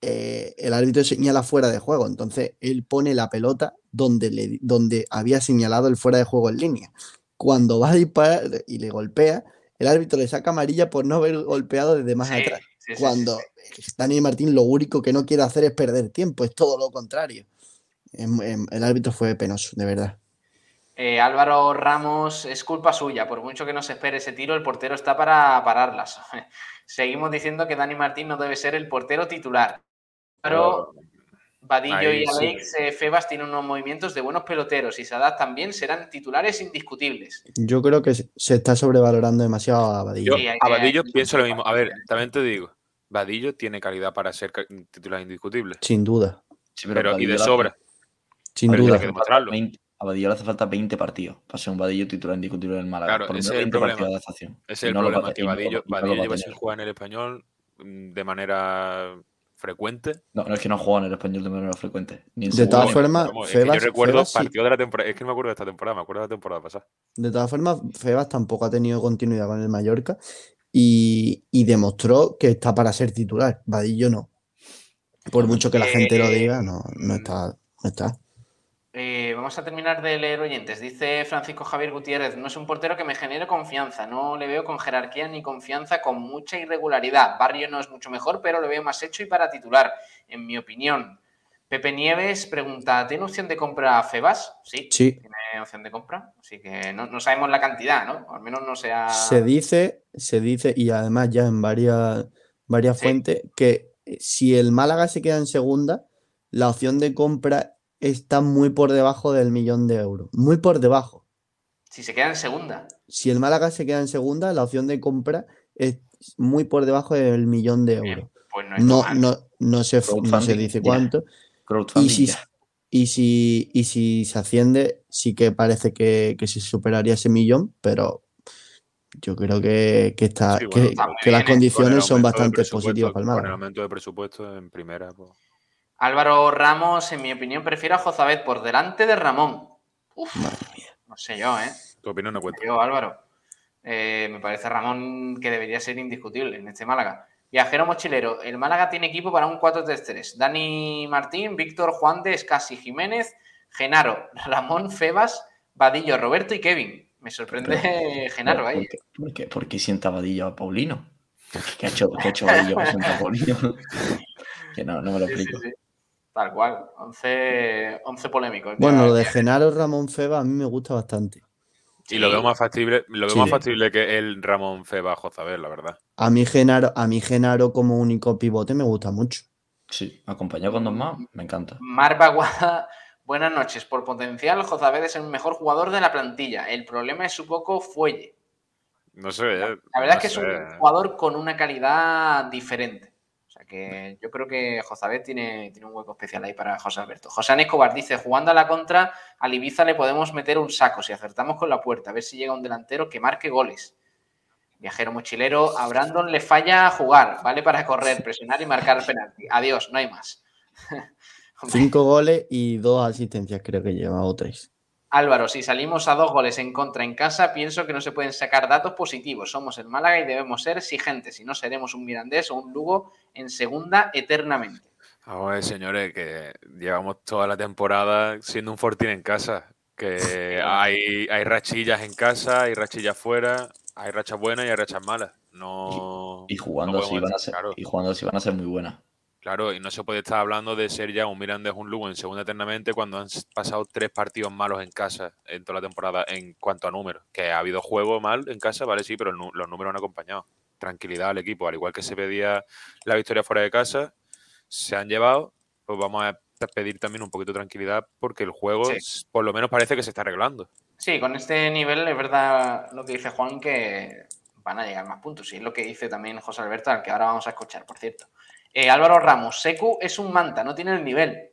eh, el árbitro señala fuera de juego. Entonces él pone la pelota donde, le, donde había señalado el fuera de juego en línea cuando va a disparar y le golpea, el árbitro le saca amarilla por no haber golpeado desde más atrás. cuando Daniel Martín lo único que no quiere hacer es perder tiempo, es todo lo contrario. Em, em, el árbitro fue penoso, de verdad. Eh, Álvaro Ramos, es culpa suya, por mucho que no se espere ese tiro, el portero está para pararlas. Seguimos diciendo que Dani Martín no debe ser el portero titular. Pero Vadillo y Alex eh, Febas tienen unos movimientos de buenos peloteros y Sadat también serán titulares indiscutibles. Yo creo que se está sobrevalorando demasiado a Vadillo. a Vadillo pienso lo mismo. A ver, también te digo, Vadillo tiene calidad para ser titular indiscutible. Sin duda. pero, y de sobra. Sin duda. a Vadillo le hace falta 20 partidos para ser un Vadillo titular indiscutible en el Málaga. Claro, ese es el problema. ese es el problema, que Vadillo, Vadillo lleva sin jugar en el español mm, de manera frecuente. No, no es que no juega en el español de manera frecuente. de todas formas, Febas, yo recuerdo partido de la temporada. Es que no me acuerdo de esta temporada, me acuerdo de la temporada pasada. De todas formas, Febas tampoco ha tenido continuidad con el Mallorca y, demostró que está para ser titular. Vadillo no. Por mucho que la gente lo eh, diga, no, no está. No está. Eh, vamos a terminar de leer oyentes. Dice Francisco Javier Gutiérrez, no es un portero que me genere confianza, no le veo con jerarquía ni confianza, con mucha irregularidad. Barrio no es mucho mejor, pero le veo más hecho y para titular, en mi opinión. Pepe Nieves pregunta, ¿tiene opción de compra a Febas? Sí, sí. tiene opción de compra, así que no, sabemos la cantidad, ¿no? Al menos no sea... Se dice, se dice, y además ya en varias, varias fuentes, que si el Málaga se queda en segunda, la opción de compra está muy por debajo del millón de euros. Muy por debajo. Si se queda en segunda. Si el Málaga se queda en segunda, la opción de compra es muy por debajo del millón de euros. Pues no, no, no, se, se dice cuánto. Y si, y, si, y si se asciende, sí que parece que, se superaría ese millón, pero yo creo que, está, que, las condiciones son bastante positivas para el Málaga. Con el aumento de presupuesto en primera. Pues... Álvaro Ramos, en mi opinión, prefiero a Jozabet por delante de Ramón. Uf, no sé yo, ¿eh? Tu opinión no cuenta. Yo, Álvaro. Eh, me parece Ramón que debería ser indiscutible en este Málaga. Viajero mochilero. El Málaga tiene equipo para un 4-3-3. Dani Martín, Víctor Juan de Escasi Jiménez, Genaro, Ramón Febas, Vadillo, Roberto y Kevin. Me sorprende Genaro ahí. ¿por qué, sienta Vadillo a Paulino? ¿Qué ha hecho, qué ha hecho Vadillo a Paulino? que no, no me lo explico. Tal cual, 11, polémicos. Bueno, lo de Genaro Ramón Feba a mí me gusta bastante. Y lo veo más factible, lo veo más factible que el Ramón Feba Jozabel, la verdad. A mí Genaro, a mí Genaro como único pivote me gusta mucho. Sí, acompañado con dos más, me encanta. Mar Baguada, buenas noches. Por potencial, Jozabel es el mejor jugador de la plantilla. El problema es su poco fuelle. No sé. La, eh, verdad es que es un jugador con una calidad diferente que yo creo que Josabet tiene, tiene un hueco especial ahí para José Alberto. José Escobar dice, jugando a la contra, al Ibiza le podemos meter un saco si acertamos con la puerta, a ver si llega un delantero que marque goles. Viajero mochilero, a Brandon le falla jugar, ¿vale? Para correr, presionar y marcar el penalti. Adiós, no hay más. Cinco goles y dos asistencias creo que lleva o tres. Álvaro, si salimos a dos goles en contra en casa, pienso que no se pueden sacar datos positivos. Somos el Málaga y debemos ser exigentes, si no seremos un Mirandés o un Lugo en segunda eternamente. Vamos a ver, señores, que llevamos toda la temporada siendo un Fortín en casa. Que hay, hay rachillas en casa, hay rachillas fuera, hay rachas buenas y hay rachas malas. No, y, jugando así van a ser, y jugando así van a ser muy buenas. Claro, y no se puede estar hablando de ser ya un Mirandés un Lugo en segunda eternamente cuando han pasado tres partidos malos en casa en toda la temporada en cuanto a números. Que ha habido juego mal en casa, vale, sí, pero los números han acompañado. Tranquilidad al equipo, al igual que se pedía la victoria fuera de casa, se han llevado, pues vamos a pedir también un poquito de tranquilidad porque el juego por lo menos parece que se está arreglando. Sí, con este nivel es verdad lo que dice Juan que van a llegar más puntos. Y es lo que dice también José Alberto, al que ahora vamos a escuchar, por cierto. Eh, Álvaro Ramos, Secu es un manta, no tiene el nivel.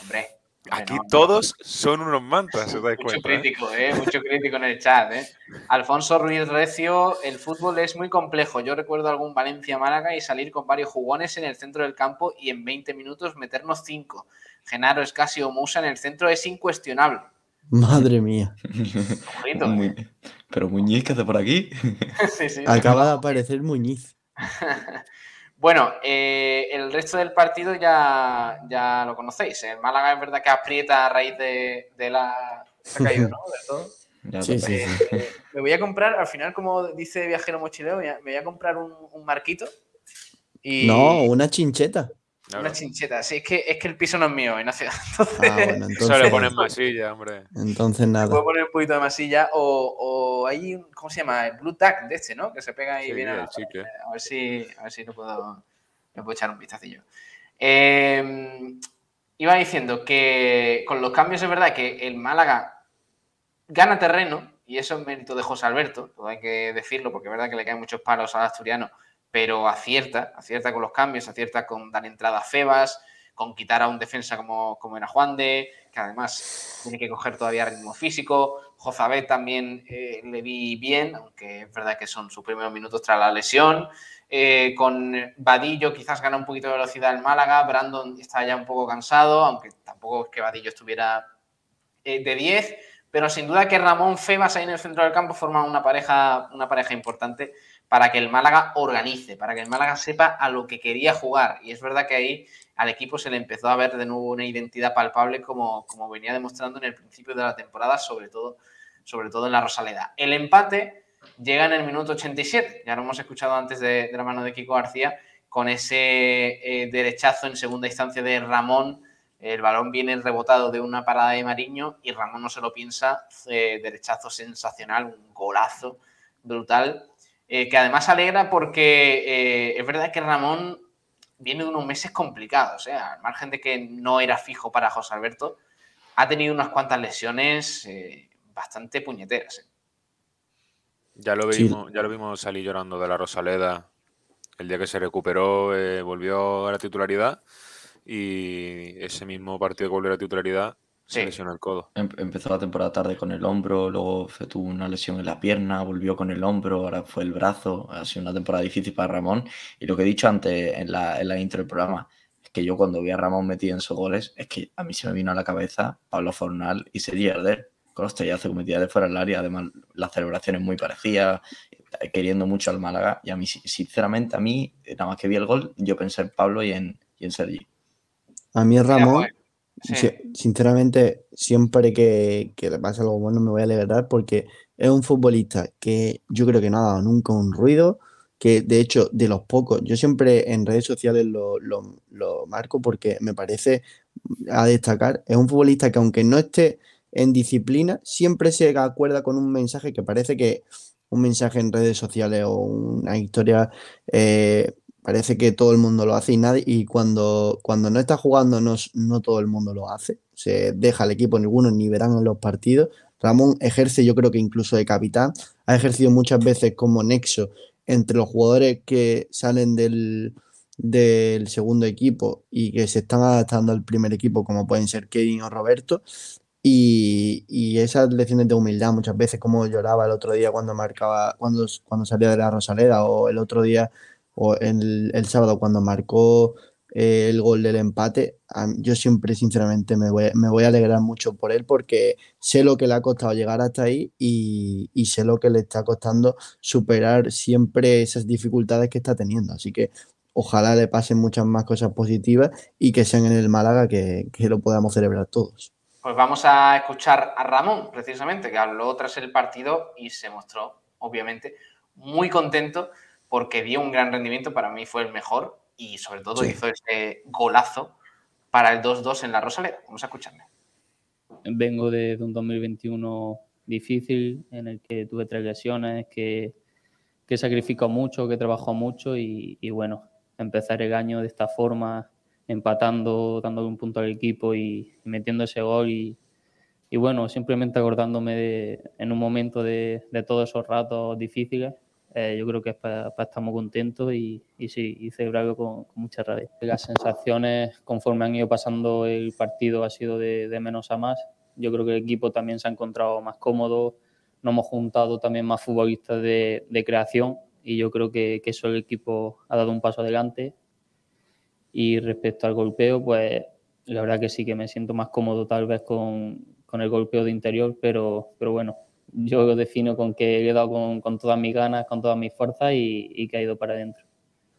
Hombre. Aquí todos son unos mantas, se da Mucho ¿eh? crítico, ¿eh? Mucho crítico en el chat, ¿eh? Alfonso Ruiz Recio, el fútbol es muy complejo. Yo recuerdo algún Valencia-Málaga y salir con varios jugones en el centro del campo y en 20 minutos meternos 5. Genaro, Escasio Musa en el centro es incuestionable. Madre mía. ¿eh? Pero Muñiz, ¿qué hace por aquí? Acaba de aparecer Muñiz. Bueno, eh, el resto del partido ya, ya lo conocéis. El Málaga es verdad que aprieta a raíz de, la. Se ha caído, ¿no? De todo. sí, sí, eh, me voy a comprar, al final, como dice Viajero Mochileo, me voy a comprar un, un marquito. Y... No, una chincheta. Una chincheta, sí, es que, es que el piso no es mío, Ignacio. Entonces, ah, bueno, entonces... Solo le ponen masilla, hombre. Entonces nada. Puedo poner un poquito de masilla o, o hay, ¿cómo se llama? El Blue Tack de este, ¿no? Que se pega ahí bien a, a, ver si, a ver si lo puedo, me puedo echar un vistacillo. Eh, iba diciendo que con los cambios es verdad que el Málaga gana terreno y eso es mérito de José Alberto, todo hay que decirlo porque es verdad que le caen muchos palos al asturiano pero acierta, acierta con los cambios, acierta con dar entrada a Febas, con quitar a un defensa como, como era Juan de, que además tiene que coger todavía ritmo físico. Jozabet también eh, le vi bien, aunque es verdad que son sus primeros minutos tras la lesión. Eh, con Vadillo quizás gana un poquito de velocidad el Málaga, Brandon está ya un poco cansado, aunque tampoco es que Vadillo estuviera eh, de 10, pero sin duda que Ramón Febas ahí en el centro del campo forman una pareja, una pareja importante para que el Málaga organice, para que el Málaga sepa a lo que quería jugar. Y es verdad que ahí al equipo se le empezó a ver de nuevo una identidad palpable como, como venía demostrando en el principio de la temporada, sobre todo, sobre todo en la Rosaleda. El empate llega en el minuto 87, ya lo hemos escuchado antes de, la mano de Kiko García, con ese eh, derechazo en segunda instancia de Ramón. El balón viene rebotado de una parada de Mariño y Ramón no se lo piensa. Eh, derechazo sensacional, un golazo brutal eh, que además alegra porque eh, es verdad que Ramón viene de unos meses complicados, ¿eh? al margen de que no era fijo para José Alberto, ha tenido unas cuantas lesiones bastante puñeteras. Ya lo vimos, ya lo vimos salir llorando de la Rosaleda el día que se recuperó, volvió a la titularidad y ese mismo partido que volvió a la titularidad se lesionó el codo. Em, empezó la temporada tarde con el hombro, luego tuvo una lesión en la pierna, volvió con el hombro, ahora fue el brazo. Ha sido una temporada difícil para Ramón. Y lo que he dicho antes en la, en la intro del programa, es que yo cuando vi a Ramón metido en sus goles, es que a mí se me vino a la cabeza Pablo Fornal y Sergi Arder con los tallazos que metía de fuera del área. Además, las celebraciones muy parecidas, queriendo mucho al Málaga. Y a mí, sinceramente, a mí, nada más que vi el gol, yo pensé en Pablo y en, y en Sergi. A mí Ramón, sinceramente, siempre que, le pase algo bueno me voy a alegrar porque es un futbolista que yo creo que no ha dado nunca un ruido, que de hecho de los pocos, yo siempre en redes sociales lo, marco porque me parece a destacar, es un futbolista que aunque no esté en disciplina, siempre se acuerda con un mensaje que parece que un mensaje en redes sociales o una historia eh, Parece que todo el mundo lo hace y nadie, y cuando, cuando no está jugando no, no todo el mundo lo hace. Se deja el equipo ninguno ni verán en los partidos. Ramón ejerce, yo creo que incluso de capitán, ha ejercido muchas veces como nexo entre los jugadores que salen del, del segundo equipo y que se están adaptando al primer equipo, como pueden ser Kevin o Roberto. Y, y, esas lecciones de humildad muchas veces, como lloraba el otro día cuando marcaba, cuando, cuando salía de la Rosaleda, o el otro día o el, el sábado cuando marcó eh, el gol del empate, yo siempre sinceramente me voy, me voy, a alegrar mucho por él porque sé lo que le ha costado llegar hasta ahí y, y, sé lo que le está costando superar siempre esas dificultades que está teniendo. Así que ojalá le pasen muchas más cosas positivas y que sean en el Málaga que, que lo podamos celebrar todos. Pues vamos a escuchar a Ramón, precisamente, que habló tras el partido y se mostró, obviamente, muy contento porque dio un gran rendimiento, para mí fue el mejor y sobre todo hizo ese golazo para el 2-2 en la Rosaleda. Vamos a escucharle. Vengo de, un 2021 difícil en el que tuve tres lesiones, que, que sacrificó mucho, que trabajó mucho y, bueno, empezar el año de esta forma, empatando, dándole un punto al equipo y, metiendo ese gol y, y, bueno, simplemente acordándome de, en un momento de, de todos esos ratos difíciles eh, yo creo que es para, estar muy contentos y, y sí, y celebrarlo con, mucha rabia. Las sensaciones conforme han ido pasando el partido ha sido de, menos a más. Yo creo que el equipo también se ha encontrado más cómodo, nos hemos juntado también más futbolistas de, creación y yo creo que, eso el equipo ha dado un paso adelante. Y respecto al golpeo, pues la verdad que sí que me siento más cómodo tal vez con, con el golpeo de interior, pero, pero bueno, yo defino con que he dado con, con todas mis ganas, con todas mis fuerzas y, que ha ido para adentro.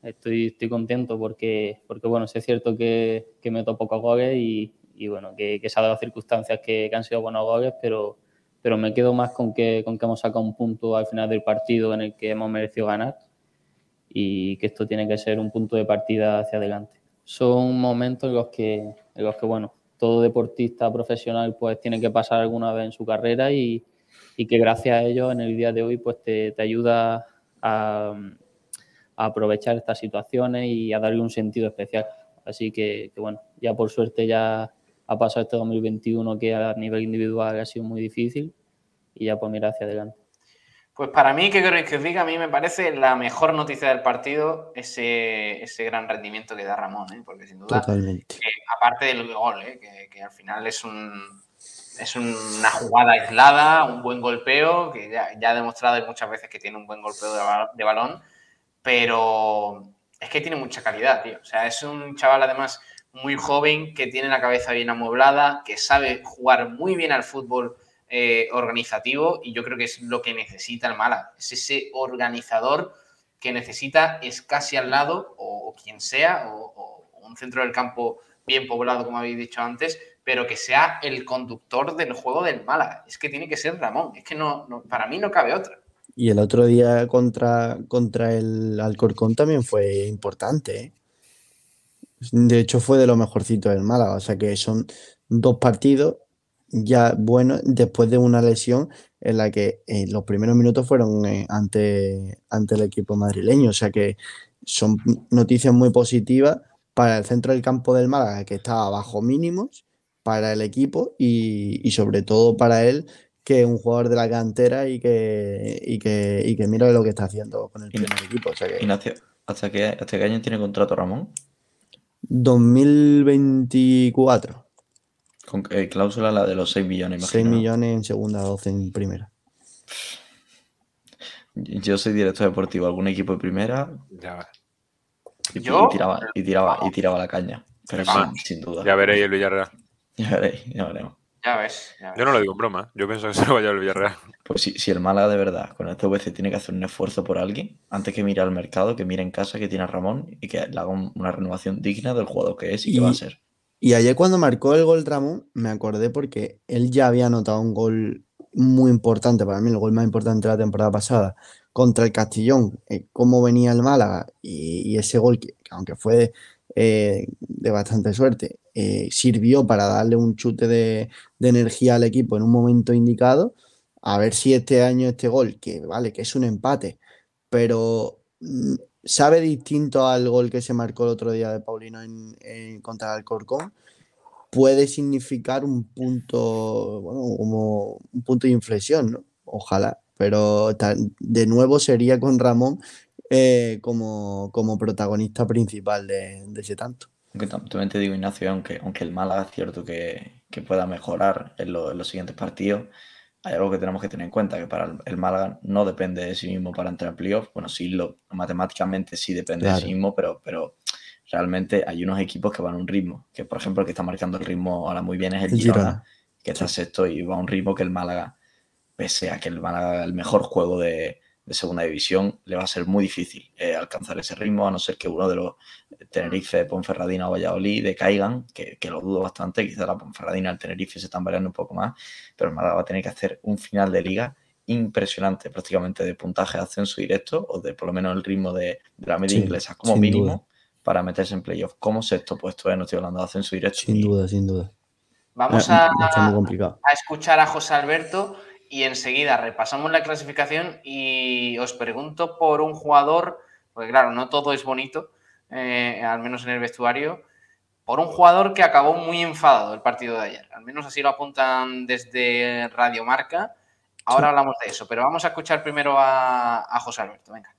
Estoy, contento porque, bueno, es cierto que, que meto pocos goles y, y bueno, que, que, se ha dado circunstancias que, que, han sido buenos goles, pero, pero me quedo más con que, con que hemos sacado un punto al final del partido en el que hemos merecido ganar y que esto tiene que ser un punto de partida hacia adelante. Son momentos en los que, en los que bueno, todo deportista profesional pues tiene que pasar alguna vez en su carrera y, y que gracias a ello en el día de hoy pues te, te ayuda a, a, aprovechar estas situaciones y a darle un sentido especial. Así que, que, bueno, ya por suerte ya ha pasado este 2021 que a nivel individual ha sido muy difícil y ya pues mira hacia adelante. Pues para mí, ¿qué queréis que os diga? A mí me parece la mejor noticia del partido ese, ese gran rendimiento que da Ramón, ¿eh? porque sin duda, aparte del gol, ¿eh? que, que, al final es un, es una jugada aislada, un buen golpeo, que ya, ha demostrado muchas veces que tiene un buen golpeo de, balón, pero es que tiene mucha calidad, tío. O sea, es un chaval además muy joven, que tiene la cabeza bien amueblada, que sabe jugar muy bien al fútbol eh, organizativo y yo creo que es lo que necesita el Mala. Es ese organizador que necesita es casi al lado, o, quien sea, o, o un centro del campo bien poblado, como habéis dicho antes, pero que sea el conductor del juego del Málaga. Es que tiene que ser Ramón, es que no, para mí no cabe otra. Y el otro día contra, contra el Alcorcón también fue importante. ¿eh? De hecho, fue de lo mejorcito del Málaga. O sea que son dos partidos ya buenos después de una lesión en la que eh, los primeros minutos fueron eh, ante, ante el equipo madrileño. O sea que son noticias muy positivas para el centro del campo del Málaga, que estaba bajo mínimos para el equipo y, sobre todo para él, que es un jugador de la cantera y que, y que, y que mira lo que está haciendo con el primer equipo. O sea que... Ignacio, ¿hasta qué, ¿hasta qué año tiene contrato Ramón? 2024. Con eh, cláusula la de los 6 millones, imagino. 6 millones en segunda, 12 en primera. Yo soy director deportivo, algún equipo de primera. Ya y, ¿Yo? y, tiraba, y, tiraba, y tiraba la caña. Pero sin duda. Ya veréis el Villarreal. Ya veréis, ya veremos. Ya ves, Yo no lo digo en broma, ¿eh? yo pienso que se lo vaya al Villarreal. Pues si, si el Málaga de verdad con el CVC tiene que hacer un esfuerzo por alguien, antes que mire al mercado, que mire en casa que tiene a Ramón y que le haga una renovación digna del jugador que es y, que va a ser. Y ayer cuando marcó el gol Ramón, me acordé porque él ya había anotado un gol muy importante, para mí el gol más importante de la temporada pasada, contra el Castellón, eh, cómo venía el Málaga y, ese gol, que, aunque fue eh, de bastante suerte, eh, sirvió para darle un chute de, energía al equipo en un momento indicado. A ver si este año este gol, que vale, que es un empate, pero mm, sabe distinto al gol que se marcó el otro día de Paulino en, contra el Corcón, puede significar un punto, bueno, como un punto de inflexión, ¿no? Ojalá, pero de nuevo sería con Ramón eh, como, como protagonista principal de, ese tanto. Aunque también te digo, Ignacio, aunque, aunque el Málaga es cierto que, pueda mejorar en, los siguientes partidos, hay algo que tenemos que tener en cuenta, que para el, Málaga no depende de sí mismo para entrar en playoff. Bueno, sí, lo, matemáticamente sí depende de sí mismo, pero, pero realmente hay unos equipos que van a un ritmo. Que, por ejemplo, el que está marcando el ritmo ahora muy bien es el Girona, que está sexto y va a un ritmo que el Málaga, pese a que el Málaga el mejor juego de, de segunda división, le va a ser muy difícil eh, alcanzar ese ritmo, a no ser que uno de los Tenerife, Ponferradina o Valladolid decaigan, que, que lo dudo bastante, quizá la Ponferradina y el Tenerife se están variando un poco más, pero el Málaga va a tener que hacer un final de liga impresionante prácticamente de puntaje de ascenso directo, o de por lo menos el ritmo de, la media inglesa como mínimo, para meterse en playoff. como sexto puesto? Eh? No estoy hablando de ascenso directo. Sin duda, sin duda. Vamos a, a escuchar a José Alberto y enseguida repasamos la clasificación y os pregunto por un jugador, porque claro, no todo es bonito, eh, al menos en el vestuario, por un jugador que acabó muy enfadado el partido de ayer. Al menos así lo apuntan desde Radio Marca. Ahora hablamos de eso, pero vamos a escuchar primero a, José Alberto. Venga.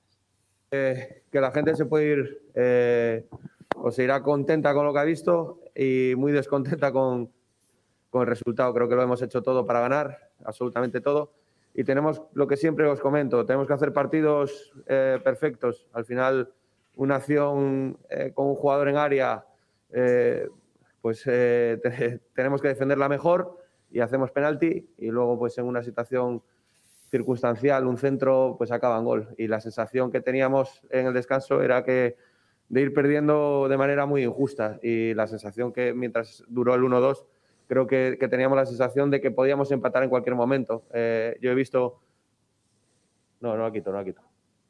Eh, que la gente se puede ir eh, o se irá contenta con lo que ha visto y muy descontenta con, con el resultado. Creo que lo hemos hecho todo para ganar, absolutamente todo. Y tenemos lo que siempre os comento, tenemos que hacer partidos eh, perfectos. Al final, una acción eh, con un jugador en área, eh, pues tenemos que defenderla mejor y hacemos penalti. Y luego, pues en una situación circunstancial, un centro, pues acaba en gol. Y la sensación que teníamos en el descanso era que de ir perdiendo de manera muy injusta. Y la sensación que mientras duró el 1-2 creo que, teníamos la sensación de que podíamos empatar en cualquier momento. Eh, yo he visto. No, no lo quito, no lo quito.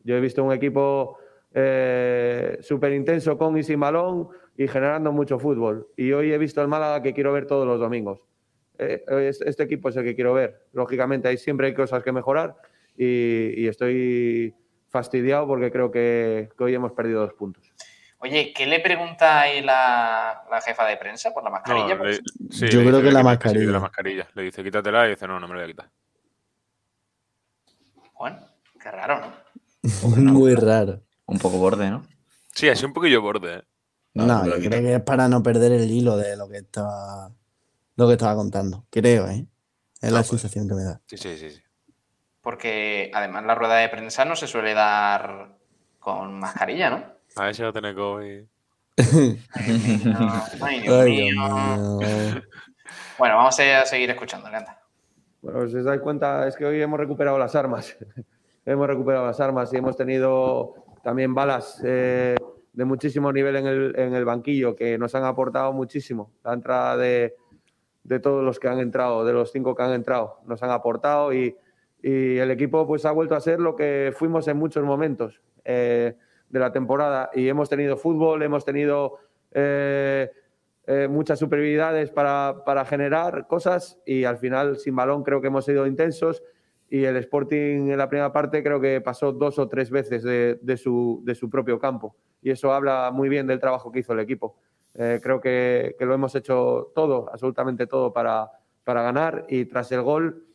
Yo he visto un equipo eh, súper intenso con y sin balón y generando mucho fútbol. Y hoy he visto el Málaga que quiero ver todos los domingos. Eh, este equipo es el que quiero ver. Lógicamente, hay siempre hay cosas que mejorar y, estoy fastidiado porque creo que hoy hemos perdido dos puntos. Oye, ¿qué le pregunta ahí la, jefa de prensa por la mascarilla? Pues yo creo que la mascarilla. la mascarilla. Le dice quítatela y dice no, no me la voy a quitar. Bueno, qué raro, ¿no? Muy raro. Un poco borde, ¿no? Sí, así un poquillo borde. ¿eh? No, yo creo que es para no perder el hilo de lo que estaba, lo que estaba contando. Creo, ¿eh? Es la pues, sensación que me da. Sí, sí, sí, sí. Porque además la rueda de prensa no se suele dar con mascarilla, ¿no? A ver si va a tener COVID. Ay, Dios mío. Bueno, vamos a seguir escuchando, anda. Bueno, si os dais cuenta, es que hoy hemos recuperado las armas. hemos recuperado las armas y hemos tenido también balas eh, de muchísimo nivel en el, en el, banquillo que nos han aportado muchísimo. La entrada de, de, todos los que han entrado, de los cinco que han entrado, nos han aportado y, y el equipo pues ha vuelto a ser lo que fuimos en muchos momentos. Eh, de la temporada y hemos tenido fútbol, hemos tenido eh, eh, muchas superioridades para, para, generar cosas y al final sin balón creo que hemos sido intensos y el Sporting en la primera parte creo que pasó dos o tres veces de, de, su, de su, propio campo y eso habla muy bien del trabajo que hizo el equipo. Eh, creo que, que, lo hemos hecho todo, absolutamente todo para, para ganar y tras el gol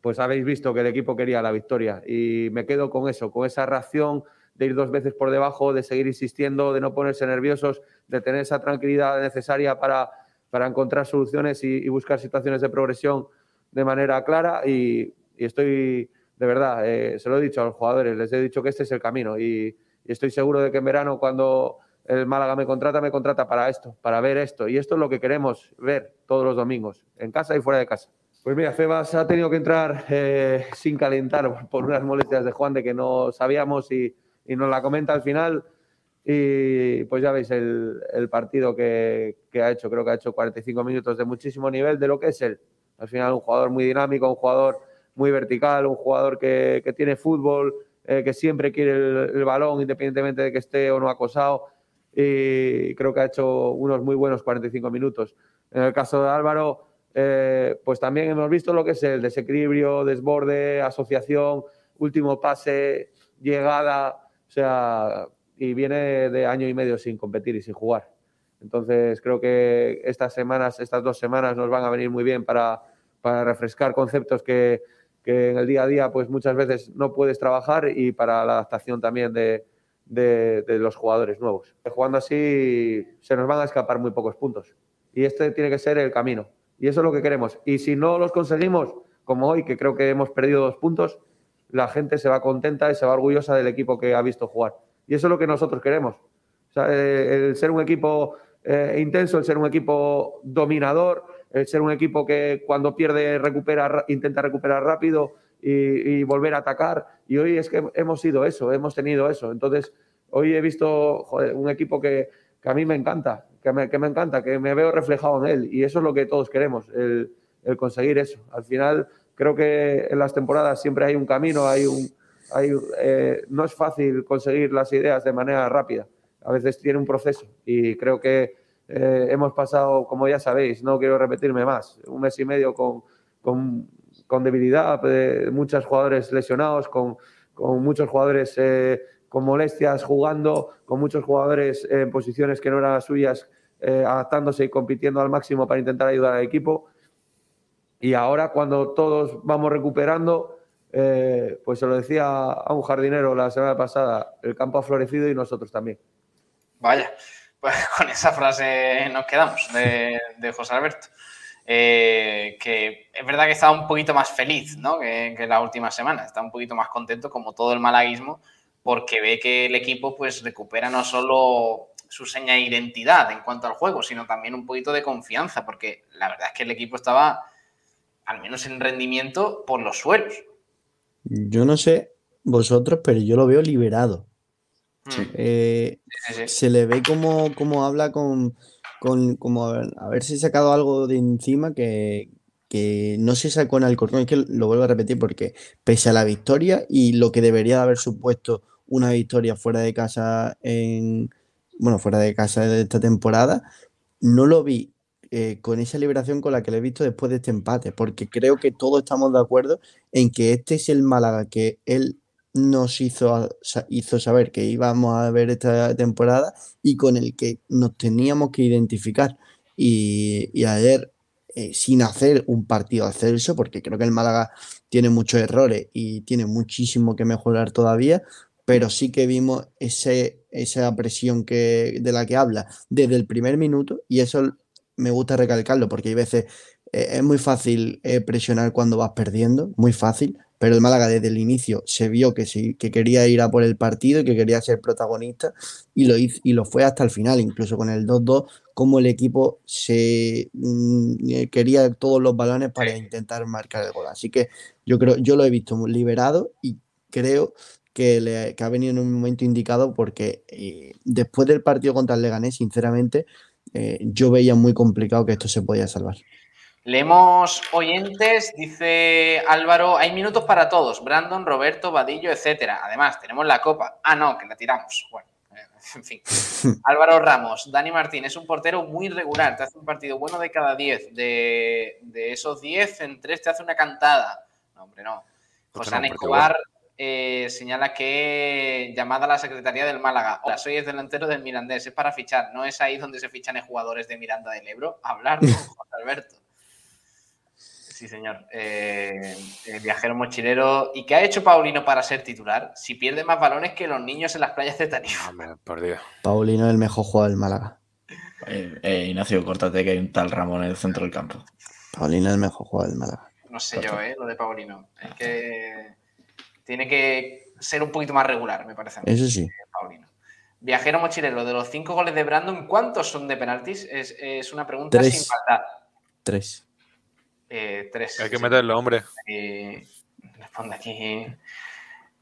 pues habéis visto que el equipo quería la victoria y me quedo con eso, con esa reacción de ir dos veces por debajo, de seguir insistiendo, de no ponerse nerviosos, de tener esa tranquilidad necesaria para, para encontrar soluciones y, buscar situaciones de progresión de manera clara. Y, estoy, de verdad, eh, se lo he dicho a los jugadores, les he dicho que este es el camino y, estoy seguro de que en verano cuando el Málaga me contrata, me contrata para esto, para ver esto. Y esto es lo que queremos ver todos los domingos, en casa y fuera de casa. Pues mira, Febas ha tenido que entrar eh, sin calentar por unas molestias de Juan de que no sabíamos y y nos la comenta al final. Y pues ya veis el, partido que, ha hecho. Creo que ha hecho 45 minutos de muchísimo nivel de lo que es él. Al final, un jugador muy dinámico, un jugador muy vertical, un jugador que, tiene fútbol, eh, que siempre quiere el, balón, independientemente de que esté o no acosado. Y creo que ha hecho unos muy buenos 45 minutos. En el caso de Álvaro, eh, pues también hemos visto lo que es el desequilibrio, desborde, asociación, último pase, llegada o sea, y viene de año y medio sin competir y sin jugar. Entonces, creo que estas semanas, estas dos semanas nos van a venir muy bien para, para refrescar conceptos que, que, en el día a día, pues muchas veces no puedes trabajar y para la adaptación también de, de, de los jugadores nuevos. Jugando así, se nos van a escapar muy pocos puntos. Y este tiene que ser el camino. Y eso es lo que queremos. Y si no los conseguimos, como hoy, que creo que hemos perdido dos puntos, la gente se va contenta y se va orgullosa del equipo que ha visto jugar. Y eso es lo que nosotros queremos. Eh, el ser un equipo eh, intenso, el ser un equipo dominador, el ser un equipo que cuando pierde recupera, intenta recuperar rápido y, volver a atacar. Y hoy es que hemos sido eso, hemos tenido eso. Entonces, hoy he visto un equipo que, a mí me encanta, que me, encanta, que me veo reflejado en él. Y eso es lo que todos queremos, el conseguir eso. Al final creo que en las temporadas siempre hay un camino, hay un, hay, eh, no es fácil conseguir las ideas de manera rápida. A veces tiene un proceso y creo que eh, hemos pasado, como ya sabéis, no quiero repetirme más, un mes y medio con, con, con debilidad, de muchos jugadores lesionados, con, con muchos jugadores eh, con molestias jugando, con muchos jugadores en posiciones que no eran suyas, eh, adaptándose y compitiendo al máximo para intentar ayudar al equipo. Y ahora cuando todos vamos recuperando, eh, pues se lo decía a un jardinero la semana pasada, el campo ha florecido y nosotros también. Vaya, pues con esa frase nos quedamos de, José Alberto. Eh, que es verdad que está un poquito más feliz ¿no? que, que, la última semana, está un poquito más contento como todo el malaguismo, porque ve que el equipo pues recupera no solo su seña de identidad en cuanto al juego, sino también un poquito de confianza, porque la verdad es que el equipo estaba, al menos en rendimiento, por los suelos. Yo no sé vosotros, pero yo lo veo liberado. Sí. Eh, Sí, sí, sí. se le ve como, como habla con, con como haber- haberse sacado algo de encima que, que no se sacó en Alcorcón. Es que lo vuelvo a repetir porque pese a la victoria y lo que debería de haber supuesto una victoria fuera de casa en bueno, fuera de casa de esta temporada, no lo vi eh, con esa liberación con la que lo he visto después de este empate, porque creo que todos estamos de acuerdo en que este es el Málaga que él nos hizo, hizo saber que íbamos a ver esta temporada y con el que nos teníamos que identificar. Y, ayer, eh, sin hacer un partido de ascenso, porque creo que el Málaga tiene muchos errores y tiene muchísimo que mejorar todavía, pero sí que vimos ese, esa presión que, de la que habla desde el primer minuto y eso me gusta recalcarlo porque hay veces eh, es muy fácil eh, presionar cuando vas perdiendo, muy fácil, pero el Málaga desde el inicio se vio que, sí, que quería ir a por el partido y que quería ser protagonista y lo, hizo, y lo fue hasta el final, incluso con el 2-2, como el equipo se mm, eh, quería todos los balones para intentar marcar el gol. Así que yo creo, yo lo he visto muy liberado y creo que, le, que ha venido en un momento indicado porque eh, después del partido contra el Leganés, sinceramente, eh, yo veía muy complicado que esto se podía salvar. Leemos oyentes, dice Álvaro, hay minutos para todos, Brandon, Roberto, Vadillo, etcétera. Además, tenemos la copa. Ah, no, que la tiramos. Bueno, eh, en fin. Álvaro Ramos, Dani Martín, es un portero muy regular, te hace un partido bueno de cada 10. De, de esos 10, en 3 te hace una cantada. No, hombre, no. José Escobar eh, señala que llamada a la Secretaría del Málaga. Hola, soy el delantero del Mirandés, es para fichar, no es ahí donde se fichan los jugadores de Miranda del Ebro. Hablar con José Alberto. Sí, señor. Eh, el viajero mochilero. ¿Y qué ha hecho Paulino para ser titular? Si pierde más balones que los niños en las playas de Tarifa. Hombre, por Dios. Paulino es el mejor jugador del Málaga. Eh, eh, Ignacio, córtate que hay un tal Ramón en el centro del campo. Paulino es el mejor jugador del Málaga. No sé yo, ¿eh? Lo de Paulino. Es que tiene que ser un poquito más regular, me parece. a mí, Eso sí. Paulino. Viajero mochilero, de los cinco goles de Brandon, ¿cuántos son de penaltis? Es, es una pregunta Tres. sin maldad. Tres. Eh, tres. Hay que meterlo, hombre. Eh, responde aquí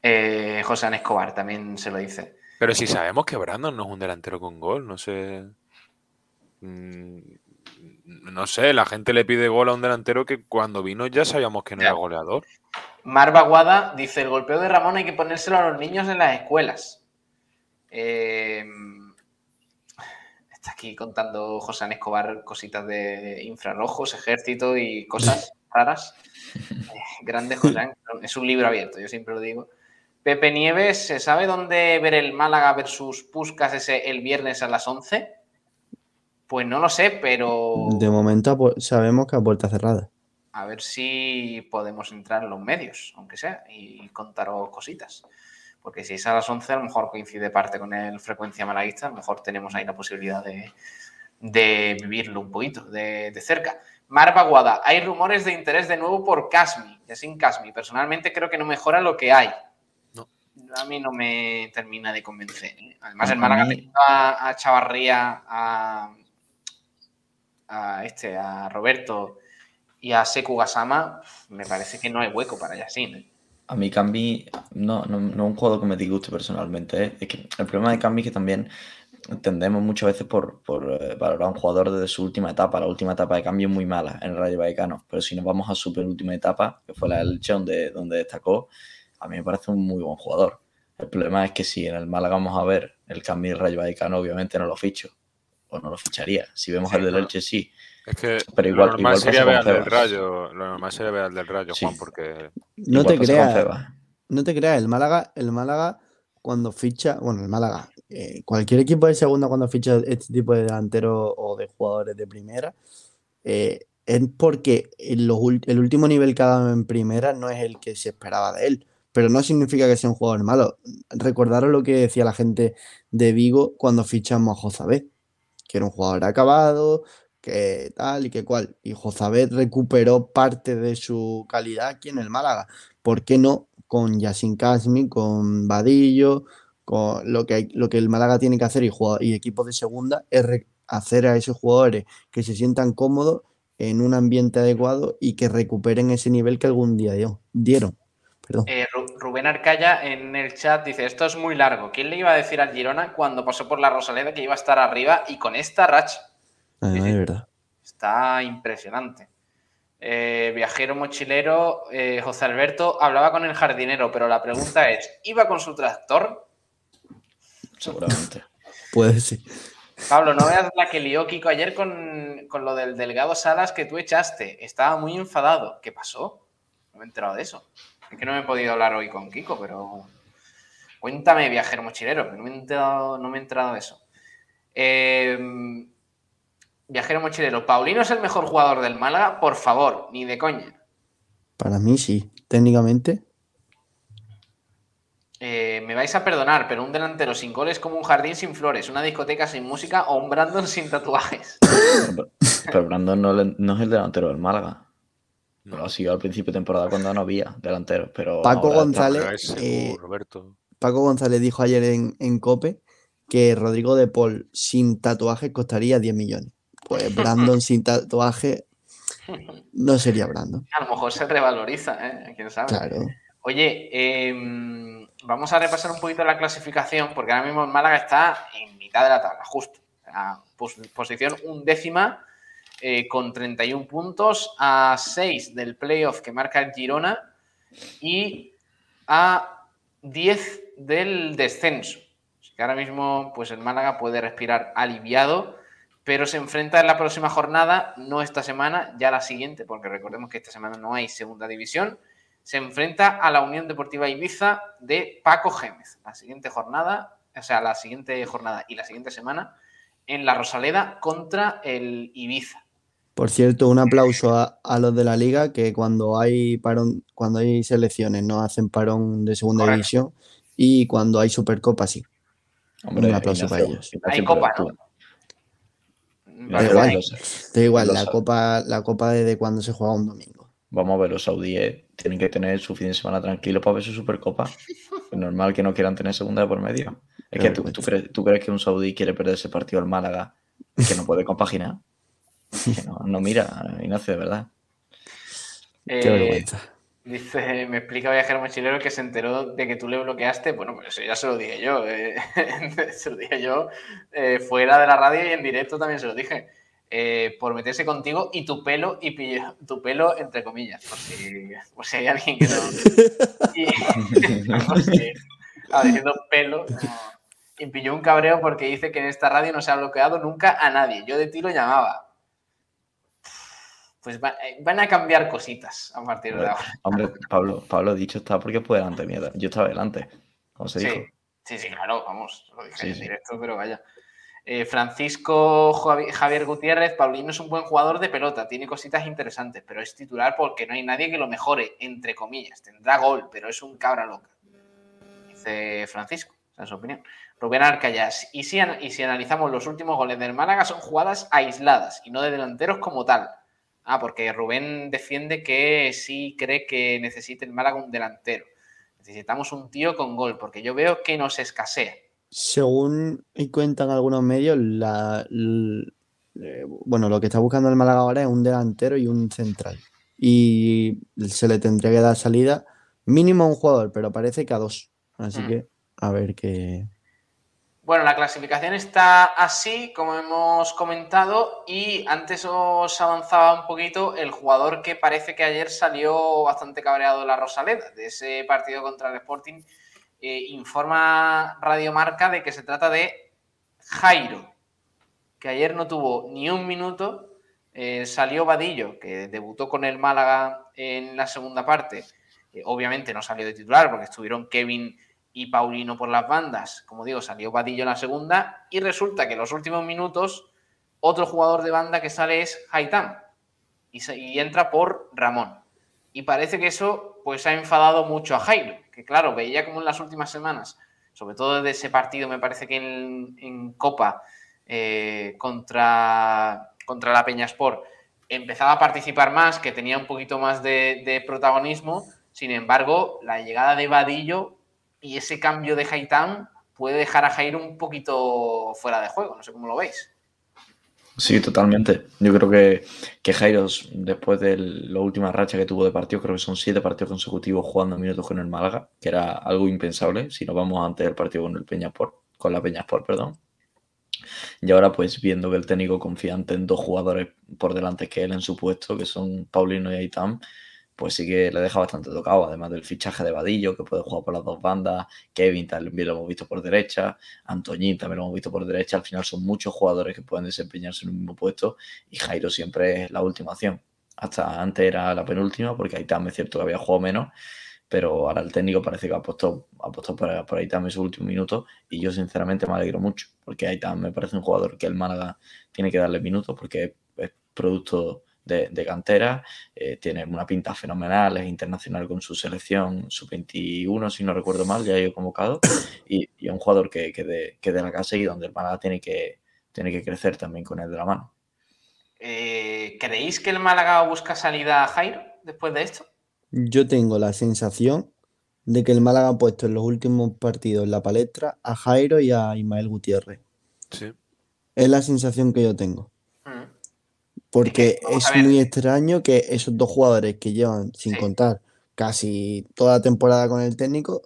eh, José Ana Escobar, también se lo dice. Pero si sabemos que Brandon no es un delantero con gol, no sé. Mm, No sé, la gente le pide gol a un delantero que cuando vino ya sabíamos que no Ya. era goleador. Mar Baguada dice: el golpeo de Ramón hay que ponérselo a los niños en las escuelas. Eh, está aquí contando José Ana Escobar cositas de infrarrojos, ejército y cosas raras. Eh, grande José es un libro abierto, yo siempre lo digo. Pepe Nieves, ¿se sabe dónde ver el Málaga versus Puscas ese el viernes a las 11? Pues no lo sé, pero De momento a pu- sabemos que a puerta cerrada. A ver si podemos entrar en los medios, aunque sea, y contaros cositas. Porque si es a las 11, a lo mejor coincide parte con el frecuencia malaguista, a lo mejor tenemos ahí la posibilidad de, de vivirlo un poquito de, de cerca. Mar Baguada, hay rumores de interés de nuevo por Casmi, ya sin Casmi. Personalmente creo que no mejora lo que hay. No. A mí no me termina de convencer. ¿eh? Además, el Málaga a, a Chavarría, a, a este, a Roberto y a Seku Gasama, me parece que no hay hueco para Yassin. ¿eh? A mí Cambi no, no, no es un jugador que me disguste personalmente. ¿eh? Es que el problema de Cambi es que también tendemos muchas veces por, por eh, valorar a un jugador desde su última etapa. La última etapa de cambio es muy mala en el Rayo Vallecano, pero si nos vamos a su penúltima etapa, que fue la del donde, donde destacó, a mí me parece un muy buen jugador. El problema es que si en el Málaga vamos a ver el cambio del Rayo Vallecano, obviamente no lo ficho, o no lo ficharía. Si vemos el del Elche, sí. Es que Pero igual- lo normal igual sería ver al del. Rayo, lo normal sería ver al del Rayo, Sí. Juan, porque No te creas, no te creas, el Málaga, el Málaga cuando ficha, bueno, el Málaga, eh, cualquier equipo de segunda cuando ficha este tipo de delanteros o de jugadores de primera, eh, es porque en los el último nivel que ha dado en primera no es el que se esperaba de él, pero no significa que sea un jugador malo. Recordaros lo que decía la gente de Vigo cuando fichamos a Jozabet, que era un jugador acabado, que tal y que cual, y Jozabet recuperó parte de su calidad aquí en el Málaga. ¿Por qué no con Yasin Kasmi, con Vadillo, con lo que, hay- lo que el Málaga tiene que hacer y, jugado- y equipos de segunda es hacer a esos jugadores que se sientan cómodos en un ambiente adecuado y que recuperen ese nivel que algún día dio- dieron. Eh, Ru- Rubén Arcaya en el chat dice, esto es muy largo. ¿Quién le iba a decir al Girona cuando pasó por la Rosaleda que iba a estar arriba y con esta racha? Además, sí. de verdad. Está impresionante. Eh, viajero mochilero, eh, José Alberto hablaba con el jardinero, pero la pregunta es, ¿iba con su tractor? Seguramente. Puede ser. Pablo, no veas la que lió Kiko ayer con, con lo del Delgado Salas que tú echaste. Estaba muy enfadado. ¿Qué pasó? No me he enterado de eso. Es que no me he podido hablar hoy con Kiko, pero cuéntame, viajero mochilero, que no me he enterado, no me he enterado de eso. Eh, viajero mochilero, ¿Paulino es el mejor jugador del Málaga? Por favor, ni de coña. Para mí sí, técnicamente. Eh, me vais a perdonar, pero un delantero sin goles es como un jardín sin flores, una discoteca sin música o un Brandon sin tatuajes. Pero, pero Brandon no, le- no es el delantero del Málaga. Lo ha sido al principio de temporada cuando no había delanteros. Pero Paco González. Eh, Roberto. Paco González dijo ayer en, en Cope que Rodrigo de Paul sin tatuaje costaría 10 millones. Pues Brandon sin tatuaje no sería Brandon. A lo mejor se revaloriza, ¿eh? ¿Quién sabe? Claro. Oye, em, vamos a repasar un poquito la clasificación, porque ahora mismo el Málaga está en mitad de la tabla, justo. Pos- posición undécima, eh, con 31 puntos, a 6 del playoff que marca el Girona y a 10 del descenso. Así que ahora mismo, pues el Málaga puede respirar aliviado, pero se enfrenta en la próxima jornada, no esta semana, ya la siguiente, porque recordemos que esta semana no hay segunda división se enfrenta a la Unión Deportiva Ibiza de Paco Gémez. La siguiente jornada, o sea, la siguiente jornada y la siguiente semana en la Rosaleda contra el Ibiza. Por cierto, un aplauso a, a los de la liga que cuando hay parón, cuando hay selecciones no hacen parón de segunda Correcto. división y cuando hay supercopa sí. Hombre, Un aplauso para ellos. Ignacio, Hay copa, ¿no? Vale, Da igual, Lo la sabe. copa, la copa desde cuando se juega un domingo. Vamos a ver, los saudíes tienen que tener su fin de semana tranquilo para ver su Supercopa. Es normal que no quieran tener segunda de por medio. Es que tú, tú crees, tú crees que un saudí quiere perder ese partido al Málaga y que no puede compaginar. Que no, no mira, Ignacio, de verdad. Eh, Qué vergüenza. Dice, me explica Viajero Mochilero que se enteró de que tú le bloqueaste. Bueno, pues eso ya se lo dije yo. eh, se lo dije yo eh, fuera de la radio y en directo también se lo dije. eh, por meterse contigo y tu pelo, y pilló- tu pelo entre comillas, por si, por si hay alguien que no. Y, ah, diciendo pelo. Y pilló un cabreo porque dice que en esta radio no se ha bloqueado nunca a nadie. Yo de ti lo llamaba. Pues va- eh, van a cambiar cositas a partir de ahora. Hombre, Pablo, Pablo dicho está porque fue delante mía. Yo estaba delante, como se dijo. Sí, sí, claro, vamos, lo dije Sí, en sí. directo, pero vaya. Eh, Francisco Javi- Javier Gutiérrez, Paulino es un buen jugador de pelota, tiene cositas interesantes, pero es titular porque no hay nadie que lo mejore, entre comillas. Tendrá gol, pero es un cabra loca. Dice Francisco, esa es su opinión. Rubén Arcayas, y si, y si analizamos los últimos goles del Málaga, son jugadas aisladas y no de delanteros como tal. Ah, porque Rubén defiende que sí cree que necesita el Málaga un delantero. Necesitamos un tío con gol, porque yo veo que nos escasea. Según cuentan algunos medios, la, eh, bueno, lo que está buscando el Málaga ahora es un delantero y un central. Y se le tendría que dar salida mínimo a un jugador, pero parece que a dos. Así Mm. que a ver qué. Bueno, la clasificación está así, como hemos comentado, y antes os avanzaba un poquito el jugador que parece que ayer salió bastante cabreado de la Rosaleda, de ese partido contra el Sporting. Eh, informa Radio Marca de que se trata de Jairo, que ayer no tuvo ni un minuto. Eh, salió Vadillo, que debutó con el Málaga en la segunda parte. obviamente no salió de titular porque estuvieron Kevin y Paulino por las bandas. Como digo, salió Vadillo en la segunda y resulta que en los últimos minutos otro jugador de banda que sale es Haitán y, entra por Ramón. Y parece que eso pues ha enfadado mucho a Jairo, que claro, veía como en las últimas semanas, sobre todo desde ese partido, me parece que en, Copa eh, contra, contra la Peña Sport, empezaba a participar más, que tenía un poquito más de, de protagonismo. Sin embargo, la llegada de Vadillo y ese cambio de Haitán puede dejar a Jairo un poquito fuera de juego. No sé cómo lo veis. Sí, totalmente. Yo creo que, que Jairo, después de la última racha que tuvo de partido, creo que son siete partidos consecutivos jugando minutos con el Málaga, que era algo impensable si nos vamos antes del partido con el Peñasport, con la Peñasport, perdón. Y ahora, pues viendo que el técnico confiante en dos jugadores por delante que él en su puesto, que son Paulino y Aitán, pues sí que le deja bastante tocado, además del fichaje de Vadillo, que puede jugar por las dos bandas, Kevin también lo hemos visto por derecha, Antoñín también lo hemos visto por derecha, al final son muchos jugadores que pueden desempeñarse en el mismo puesto y Jairo siempre es la última opción. Hasta antes era la penúltima, porque Aitán es cierto que había jugado menos, pero ahora el técnico parece que ha apostado, ha apostado por, por Aitán en su último minuto y yo sinceramente me alegro mucho, porque Aitán me parece un jugador que el Málaga tiene que darle minutos porque es producto de, cantera, eh, tiene una pinta fenomenal, es internacional con su selección, su 21, si no recuerdo mal, ya he convocado, y, y un jugador que, que, de, que, de, la casa y donde el Málaga tiene que, tiene que crecer también con él de la mano. Eh, ¿Creéis que el Málaga busca salida a Jairo después de esto? Yo tengo la sensación de que el Málaga ha puesto en los últimos partidos en la palestra a Jairo y a Ismael Gutiérrez. Sí. Es la sensación que yo tengo. Porque es muy extraño que esos dos jugadores que llevan, sin contar, casi toda la temporada con el técnico,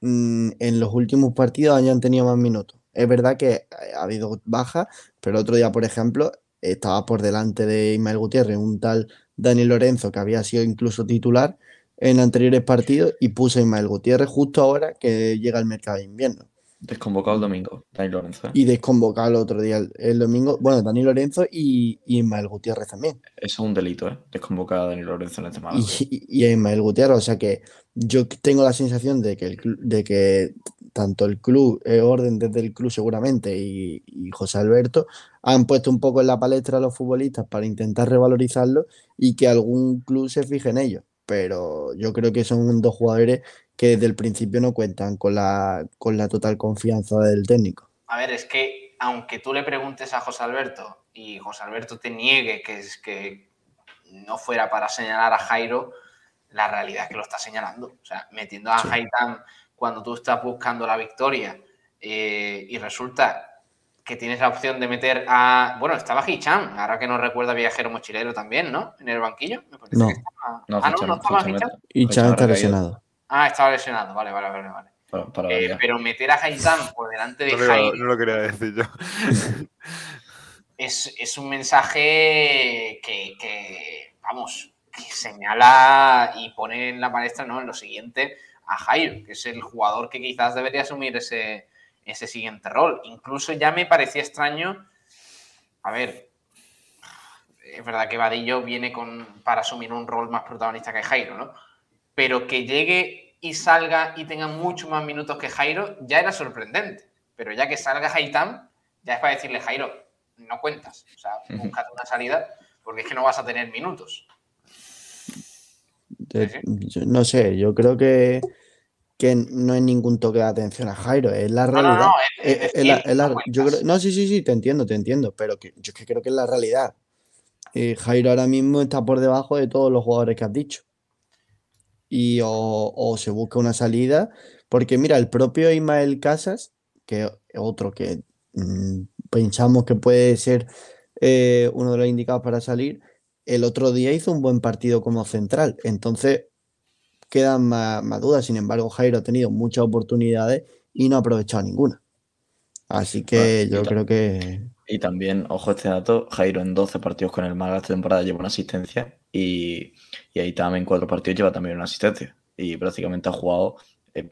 mm, en los últimos partidos hayan tenido más minutos. Es verdad que ha habido bajas, pero el otro día, por ejemplo, estaba por delante de Ismael Gutiérrez un tal Dani Lorenzo que había sido incluso titular en anteriores partidos y puso a Ismael Gutiérrez justo ahora que llega el mercado de invierno. Desconvocado el domingo, Dani Lorenzo. ¿eh? Y desconvocado el otro día, el, domingo. Bueno, Dani Lorenzo y, Ismael Gutiérrez también. Eso es un delito, ¿eh? Desconvocar a Dani Lorenzo en este momento. Y, y, a Ismael Gutiérrez, o sea que yo tengo la sensación de que, el, de que tanto el club, eh, Orden desde el club seguramente, y, y, José Alberto han puesto un poco en la palestra a los futbolistas para intentar revalorizarlo y que algún club se fije en ellos. Pero yo creo que son dos jugadores que desde el principio no cuentan con la, con la total confianza del técnico. A ver, es que aunque tú le preguntes a José Alberto y José Alberto te niegue que, es, que no fuera para señalar a Jairo, la realidad es que lo está señalando. O sea, metiendo a sí. cuando tú estás buscando la victoria eh, y resulta que tienes la opción de meter a. Bueno, estaba Hichan, ahora que no recuerda viajero mochilero también, ¿no? En el banquillo. Me parece no. que estaba... no, ah, no, no estaba Hichan. Hichan está lesionado. Ah, estaba lesionado, vale, vale, vale. vale. Para, para eh, pero meter a Haitán por delante de no. No lo quería decir yo. es, es, un mensaje que, que, vamos, que señala y pone en la palestra, ¿no? En lo siguiente a Jairo, que es el jugador que quizás debería asumir ese, ese siguiente rol. Incluso ya me parecía extraño. A ver, es verdad que Vadillo viene con, para asumir un rol más protagonista que Jairo, ¿no? Pero que llegue y salga y tenga mucho más minutos que Jairo ya era sorprendente. Pero ya que salga Haitán, ya es para decirle, Jairo, no cuentas. O sea, búscate una salida porque es que no vas a tener minutos. Yo, no sé, yo creo que, que no hay ningún toque de atención a Jairo, es la realidad. No, no, no, es, es, es la, la, yo creo, no, sí, sí, sí, te entiendo, te entiendo, pero que, yo que creo que es la realidad. Eh, Jairo ahora mismo está por debajo de todos los jugadores que has dicho y o, o, se busca una salida, porque mira, el propio Ismael Casas, que es otro que mmm, pensamos que puede ser eh, uno de los indicados para salir, el otro día hizo un buen partido como central, entonces quedan más, más dudas, sin embargo Jairo ha tenido muchas oportunidades y no ha aprovechado ninguna. Así que Bueno, yo creo que Y también, ojo este dato, Jairo en 12 partidos con el Málaga esta temporada lleva una asistencia y, y Aitama en 4 partidos lleva también una asistencia. Y prácticamente ha jugado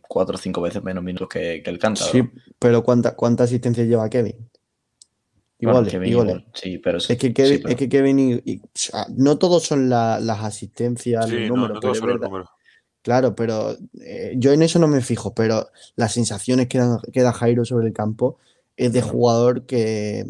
4 o 5 veces menos minutos que, que el Cántabro. sí, pero ¿cuánta, cuánta asistencia lleva Kevin? Y Bueno, Kevin igual, Sí, pero Es que sí, Kevin, pero- es que Kevin y, y- o sea, no todos son la- las asistencias, Sí, los no, números, no pero todos es son los números. Claro, pero eh, yo en eso no me fijo, pero las sensaciones que da, que da Jairo sobre el campo es de jugador que,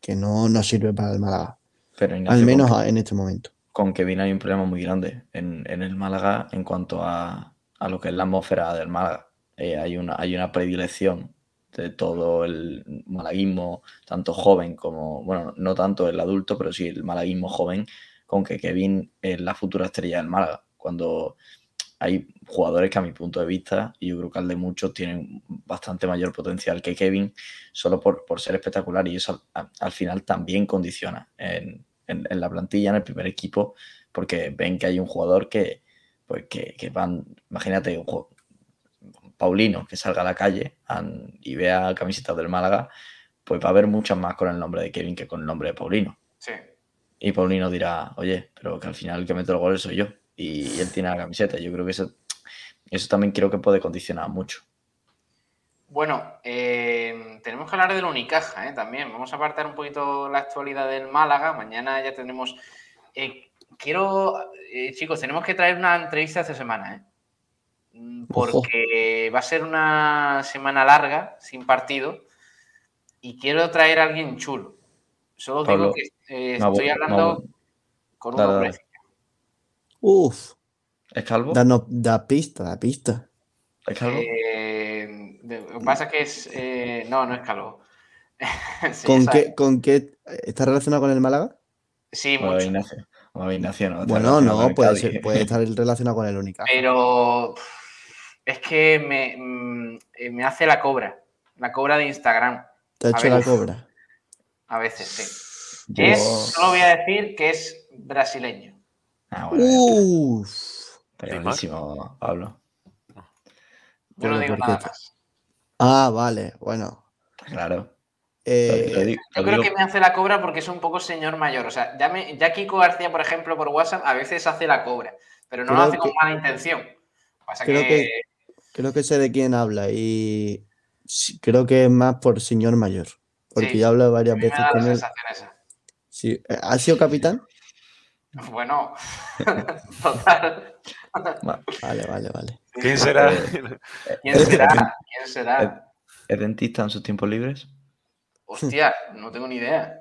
que no, no sirve para el Málaga, pero al menos en este momento. Con Kevin hay un problema muy grande en, el Málaga en cuanto a, a lo que es la atmósfera del Málaga. Eh, hay, una, hay una predilección de todo el malaguismo, tanto joven como, bueno, no tanto el adulto, pero sí el malaguismo joven, con que Kevin es la futura estrella del Málaga. Cuando hay jugadores que a mi punto de vista, y yo creo que al de muchos, tienen bastante mayor potencial que Kevin, solo por, por ser espectacular, y eso al, al final también condiciona en, en- en la plantilla, en el primer equipo, porque ven que hay un jugador que, pues que, que van, imagínate, un Paulino que salga a la calle an- y vea camisetas del Málaga, pues va a haber muchas más con el nombre de Kevin que con el nombre de Paulino. Sí. Y Paulino dirá, oye, pero que al final el que mete los goles soy yo. Y él tiene la camiseta. Yo creo que eso, eso también creo que puede condicionar mucho. Bueno, eh, tenemos que hablar del Unicaja ¿eh? también. Vamos a apartar un poquito la actualidad del Málaga. Mañana ya tenemos. eh, quiero, eh, chicos, tenemos que traer una entrevista esta semana, ¿eh? Mm, Ojo. Porque va a ser una semana larga, sin partido, y quiero traer a alguien chulo. Solo os digo Pablo, que eh, no, estoy no, hablando no. con un hombre. Uf, ¿Es calvo? danos, da pista, da pista. ¿Es calvo? De- lo que pasa es que es. eh, no, no es calvo. Sí, ¿Con qué, ¿Con qué está relacionado con el Málaga? Sí, Bueno, mucho. Ignacio. Bueno, Ignacio no. Bueno, no, puede, Cádiz. ser, puede estar relacionado con el Unicaja. Pero es que me, mm, eh, me hace la cobra. La cobra de Instagram. Te ha hecho la cobra. A veces, sí. Es, solo voy a decir que es brasileño. Ah, bueno, Pablo. Yo no digo ¿por nada más. Ah, vale, bueno. Está claro. Eh, Lo digo- Yo creo digo- que me hace la cobra porque es un poco señor mayor. O sea, ya, me, ya Kiko García, por ejemplo, por WhatsApp, a veces hace la cobra, pero no lo hace con mala intención. Pasa creo que, que- creo que sé de quién habla y creo que es más por señor mayor. Porque Sí, ya hablo varias me veces da con él. sensación esa. Sí. eh, ¿Ha sido capitán? Bueno, total. Va, Vale, vale, vale. ¿Quién será? ¿Quién será? ¿Quién será? ¿Es dentista en sus tiempos libres? Hostia, no tengo ni idea.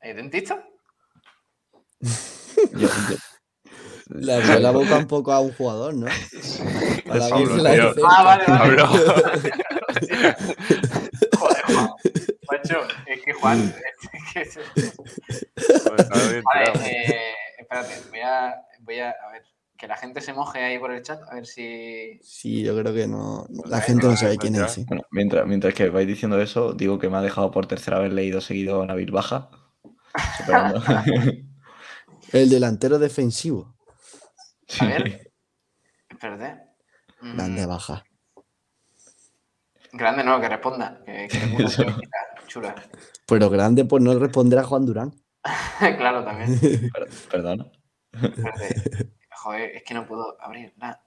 ¿Es dentista? Yo- yo- Le abrió la boca un poco a un jugador, ¿no? Para Pablo, la tío. Ah, vale, vale. Joder, Juan. Macho, es que Juan. es que- Vale, eh, espérate, voy a, voy a. A ver, que la gente se moje ahí por el chat, a ver si. Sí, yo creo que no. La Vale, gente no sabe pues quién es. Bueno, mientras, mientras que vais diciendo eso, digo que me ha dejado por tercera vez leído seguido Nabil Baja. El delantero defensivo. A ver. Espérate. Mm, Grande baja. Grande no, que responda. Que, que chula. Pero grande por no responder a Juan Durán. claro, también. Per- Perdón. Espérate. Joder, es que no puedo abrir la.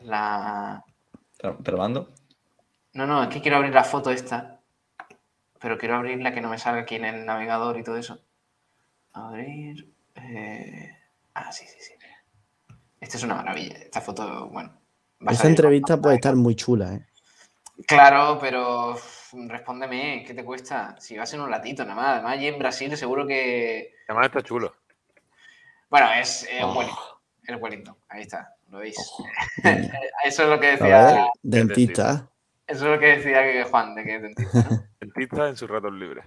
La. ¿Te lo mando? No, no, es que quiero abrir la foto esta. Pero quiero abrir la que no me salga aquí en el navegador y todo eso. Abrir. eh, Ah, sí, sí, sí. Esta es una maravilla. Esta foto, bueno. va a Esa salir entrevista puede estar muy chula, ¿eh? Claro, pero uf, respóndeme, ¿qué te cuesta? Si vas en un latito nada más. Además, allí en Brasil seguro que. Además está chulo. Bueno, es eh, Oh. Wellington. Es Wellington. Ahí está, lo veis. Eso es lo que decía. ver, dentista. Eso es lo que decía que Juan, de que es dentista. ¿no? Dentista en sus ratos libres.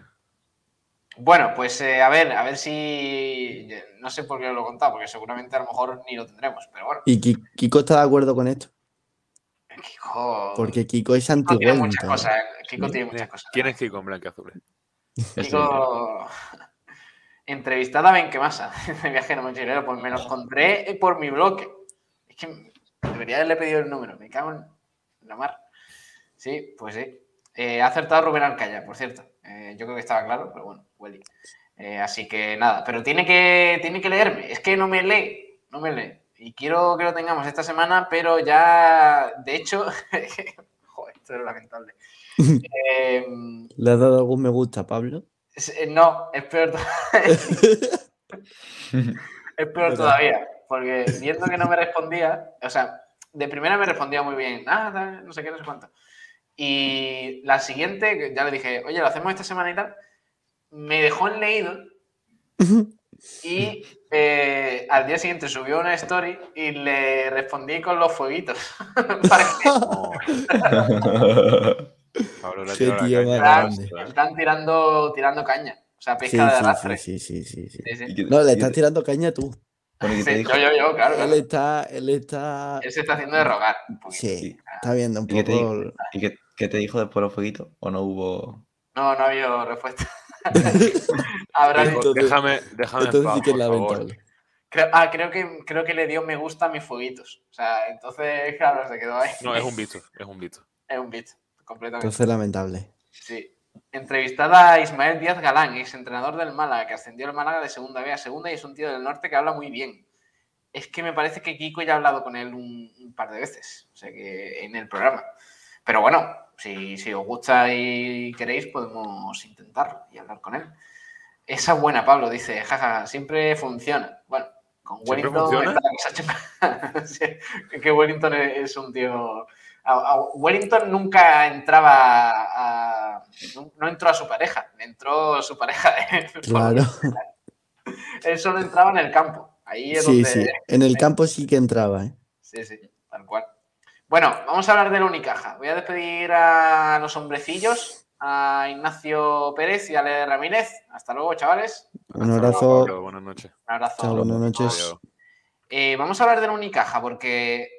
Bueno, pues eh, a ver, a ver si. No sé por qué os lo he contado, porque seguramente a lo mejor ni lo tendremos, pero bueno. Y Ki- Kiko está de acuerdo con esto. Kiko. Porque Kiko es Kiko tiene muchas anti-Wellington. cosas. eh, Kiko tiene muchas cosas. ¿Quién es Kiko en Blanquiazules? Kiko. Entrevistada a Benquemasa, de viajero mochilero, pues me lo encontré por mi bloque. Es que debería haberle pedido el número, me cago en la mar. Sí, pues sí. Eh, ha acertado Rubén Alcaya, por cierto. Eh, yo creo que estaba claro, pero bueno, Welly. Eh, así que nada, pero tiene que, tiene que leerme. Es que no me lee, no me lee. Y quiero que lo tengamos esta semana, pero ya, de hecho, joder, esto es lamentable. ¿Le has dado algún me gusta, Pablo? Eh, no, es peor, to- es peor todavía, porque viendo que no me respondía, o sea, de primera me respondía muy bien, nada, no sé qué, no sé cuánto. Y la siguiente, ya le dije, oye, lo hacemos esta semana y tal, me dejó en leído y eh, al día siguiente subió una story y le respondí con los fueguitos. Qué tío más grande. están tirando, tirando caña. O sea, Sí, pesca de arrastre. sí, sí, sí, sí. Sí, sí. ¿Y qué- No, le estás tirando caña tú. bueno, ¿y qué te Sí, dijo? yo, yo, yo, claro. Él claro. está, él está, Él se está haciendo de rogar. sí, está viendo un ¿Y qué te poco. dijo? ¿Y qué, qué te dijo después los fueguitos? ¿O no hubo...? No, no ha habido respuesta. Habrá Entonces- déjame, déjame en Entonces paz, sí que es lamentable. Creo, ah, creo que, creo que le dio me gusta a mis fueguitos. O sea, entonces, claro, se quedó ahí. No, es un visto, es un visto. Es un beat, completamente. Entonces lamentable. Sí. Entrevistada a Ismael Díaz Galán, ex entrenador del Málaga, que ascendió el Málaga de segunda B a segunda y es un tío del norte que habla muy bien. Es que me parece que Kiko ya ha hablado con él un, un par de veces, o sea que en el programa. Pero bueno, si, si os gusta y queréis, podemos intentarlo y hablar con él. Esa es buena, Pablo, dice, jaja, siempre funciona. Bueno, con ¿Siempre Wellington funciona? está la cosa chunga. Sí, que Wellington es un tío... a- a- Wellington nunca entraba a... No, no entró a su pareja, entró su pareja. Claro. Él solo entraba en el campo. Ahí es Sí, donde... sí. En el campo sí que entraba, ¿eh? Sí, sí, tal cual. Bueno, vamos a hablar del Unicaja. Voy a despedir a los hombrecillos, a Ignacio Pérez y a Ale Ramírez. Hasta luego, chavales. Un abrazo. Buenas noches. Un abrazo. Chao, buenas noches. Eh, vamos a hablar del Unicaja porque,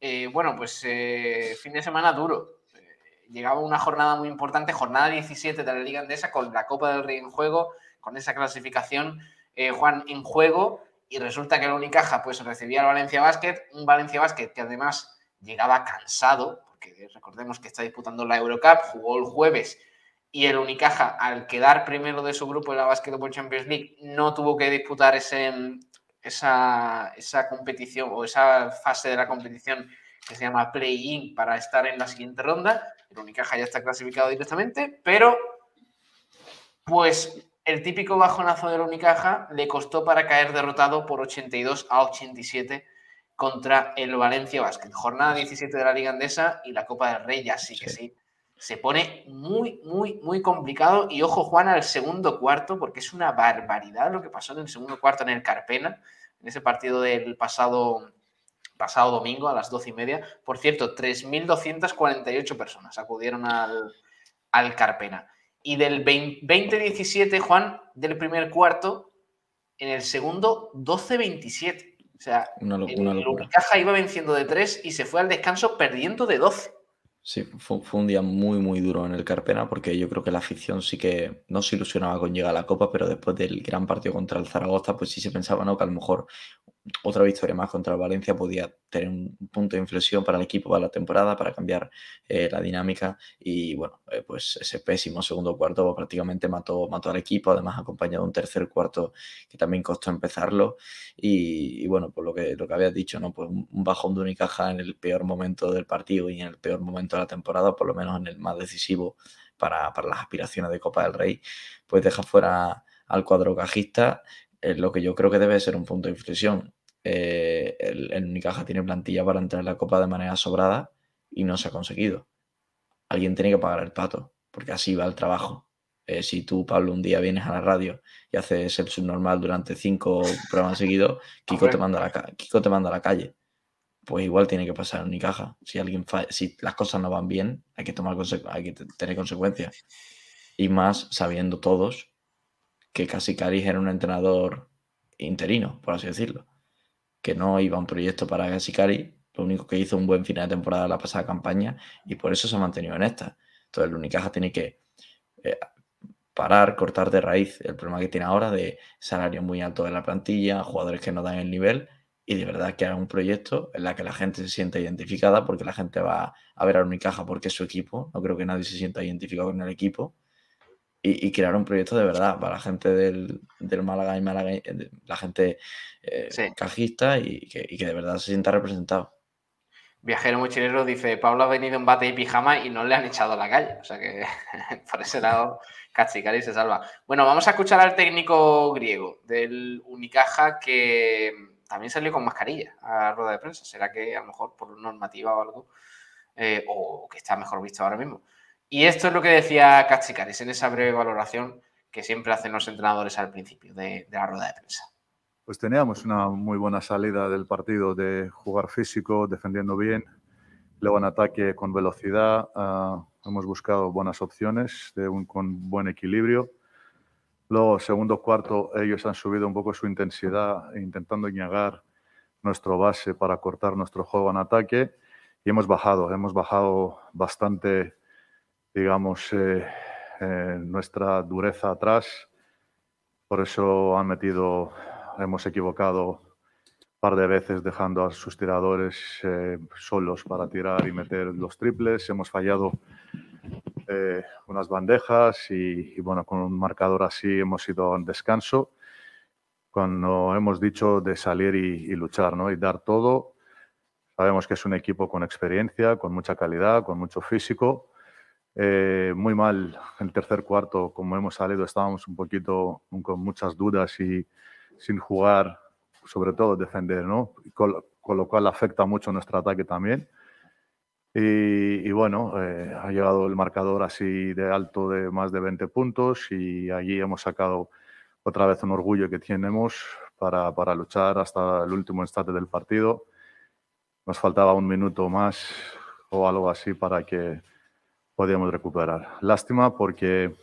eh, bueno, pues eh, fin de semana duro. Eh, llegaba una jornada muy importante, jornada 17 de la Liga Andesa con la Copa del Rey en juego, con esa clasificación, Juan, en juego. Y resulta que el Unicaja pues recibía al Valencia Basket, un Valencia Basket que además llegaba cansado, porque recordemos que está disputando la Eurocup, jugó el jueves y el Unicaja, al quedar primero de su grupo en la Basketball Champions League, no tuvo que disputar ese, esa, esa competición o esa fase de la competición que se llama play-in para estar en la siguiente ronda. El Unicaja ya está clasificado directamente, pero pues el típico bajonazo del Unicaja le costó para caer derrotado por 82 a 87 contra el Valencia Basket. Jornada 17 de la Liga Andesa y la Copa del Rey ya sí que sí. Se pone muy, muy, muy complicado. Y ojo, Juan, al segundo cuarto, porque es una barbaridad lo que pasó en el segundo cuarto en el Carpena, en ese partido del pasado, pasado domingo a las 12 y media. Por cierto, 3.248 personas acudieron al, al Carpena. Y del 20 20-17, Juan, del primer cuarto, en el segundo 12-27. O sea, Una, lo- el, una el locura. Unicaja iba venciendo de 3 y se fue al descanso perdiendo de 12. Sí, fue, un día muy, muy duro en el Carpena porque yo creo que la afición sí que no se ilusionaba con llegar a la Copa, pero después del gran partido contra el Zaragoza, pues sí se pensaba, ¿no? Que a lo mejor otra victoria más contra Valencia podía tener un punto de inflexión para el equipo para la temporada, para cambiar eh, la dinámica y bueno, eh, pues ese pésimo segundo cuarto prácticamente mató, mató al equipo, además acompañado de un tercer cuarto que también costó empezarlo y, bueno, pues lo que, lo que habías dicho, ¿no? Pues un un bajón de Unicaja en el peor momento del partido y en el peor momento de la temporada, por lo menos en el más decisivo para, para las aspiraciones de Copa del Rey, pues deja fuera al cuadro cajista eh, lo que yo creo que debe ser un punto de inflexión. Eh, el, el Unicaja tiene plantilla para entrar en la Copa de manera sobrada y no se ha conseguido. Alguien tiene que pagar el pato, porque así va el trabajo. Eh, si tú, Pablo, un día vienes a la radio y haces el subnormal durante cinco programas seguidos, Kiko te, manda a la, Kiko te manda a la calle. Pues igual tiene que pasar en Unicaja. Si alguien si las cosas no van bien, hay que tomar hay que te- tener consecuencias. Y más sabiendo todos que Casicaris era un entrenador interino, por así decirlo. Que no iba un proyecto para Casicaris, lo único que hizo un buen final de temporada la pasada campaña y por eso se ha mantenido en esta. Entonces el Unicaja tiene que eh, parar, cortar de raíz el problema que tiene ahora de salario muy alto de la plantilla, jugadores que no dan el nivel y de verdad que haga un proyecto en la que la gente se sienta identificada, porque la gente va a ver a Unicaja porque es su equipo. No creo que nadie se sienta identificado con el equipo. Y, crear un proyecto de verdad para la gente del, Málaga y Málaga, la gente eh, cajista y que, y que de verdad se sienta representado. Viajero Mochilero dice, Pablo ha venido en bate y pijama y no le han echado a la calle. O sea que por ese lado Cachicari se salva. Bueno, vamos a escuchar al técnico griego del Unicaja que también salió con mascarilla a rueda de prensa. ¿Será que a lo mejor por normativa o algo? Eh, o que está mejor visto ahora mismo. Y esto es lo que decía Cachicaris en esa breve valoración que siempre hacen los entrenadores al principio de la rueda de prensa. Pues teníamos una muy buena salida del partido de jugar físico, defendiendo bien, luego en ataque con velocidad. Ah, hemos buscado buenas opciones de con buen equilibrio. Luego, segundo cuarto, ellos han subido un poco su intensidad, intentando llegar nuestro base para cortar nuestro juego en ataque. Y hemos bajado, hemos bajado bastante, digamos, eh, eh, nuestra dureza atrás. Por eso han metido hemos equivocado un par de veces dejando a sus tiradores eh, solos para tirar y meter los triples. Hemos fallado eh, unas bandejas y, bueno, con un marcador así hemos ido en descanso. Cuando hemos dicho de salir y, luchar ¿no? y dar todo, sabemos que es un equipo con experiencia, con mucha calidad, con mucho físico. Eh, muy mal el tercer cuarto, como hemos salido, estábamos un poquito con muchas dudas y, sin jugar, sobre todo defender, ¿no? Con, lo cual afecta mucho nuestro ataque también. Y, bueno, eh, ha llegado el marcador así de alto de más de 20 puntos y allí hemos sacado otra vez un orgullo que tenemos para, para luchar hasta el último instante del partido. Nos faltaba un minuto más o algo así para que podíamos recuperar. Lástima porque,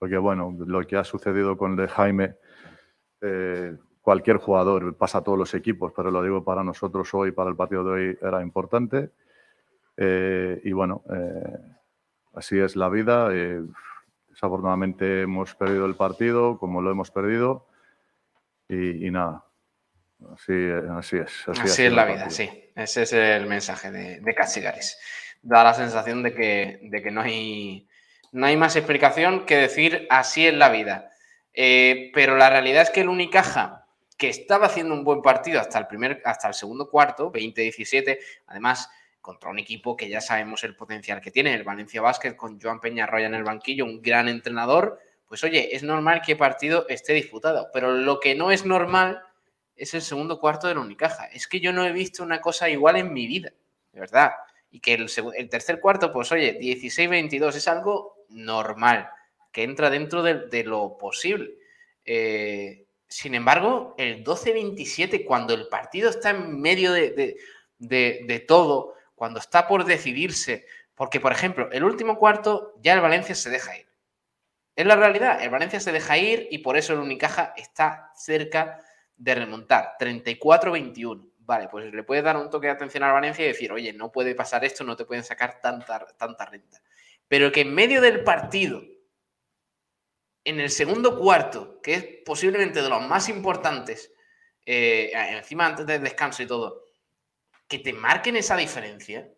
porque bueno, lo que ha sucedido con el de Jaime eh, cualquier jugador, pasa a todos los equipos, pero lo digo para nosotros hoy, para el partido de hoy, era importante. Eh, y bueno, eh, así es la vida. desafortunadamente hemos perdido el partido, como lo hemos perdido, y, nada. Así, así es. Así, es la vida, sí. Ese es el mensaje de, de Casigares. Da la sensación de que, de que no, hay, no hay más explicación que decir así es la vida. Eh, pero la realidad es que el Unicaja, que estaba haciendo un buen partido hasta el, primer, hasta el segundo cuarto, 20-17, además contra un equipo que ya sabemos el potencial que tiene, el Valencia Basket con Joan Peñarroya en el banquillo, un gran entrenador, pues oye, es normal que el partido esté disputado, pero lo que no es normal es el segundo cuarto del Unicaja. Es que yo no he visto una cosa igual en mi vida, de verdad. Y que el, tercer cuarto, pues oye, 16-22 es algo normal que entra dentro de, lo posible. Eh, sin embargo, el 12-27, cuando el partido está en medio de, todo, cuando está por decidirse, porque, por ejemplo, el último cuarto ya el Valencia se deja ir. Es la realidad, el Valencia se deja ir y por eso el Unicaja está cerca de remontar. 34-21. Vale, pues le puedes dar un toque de atención al Valencia y decir, oye, no puede pasar esto, no te pueden sacar tanta, tanta renta. Pero que en medio del partido en el segundo cuarto, que es posiblemente de los más importantes, eh, encima antes del descanso y todo, que te marquen esa diferencia,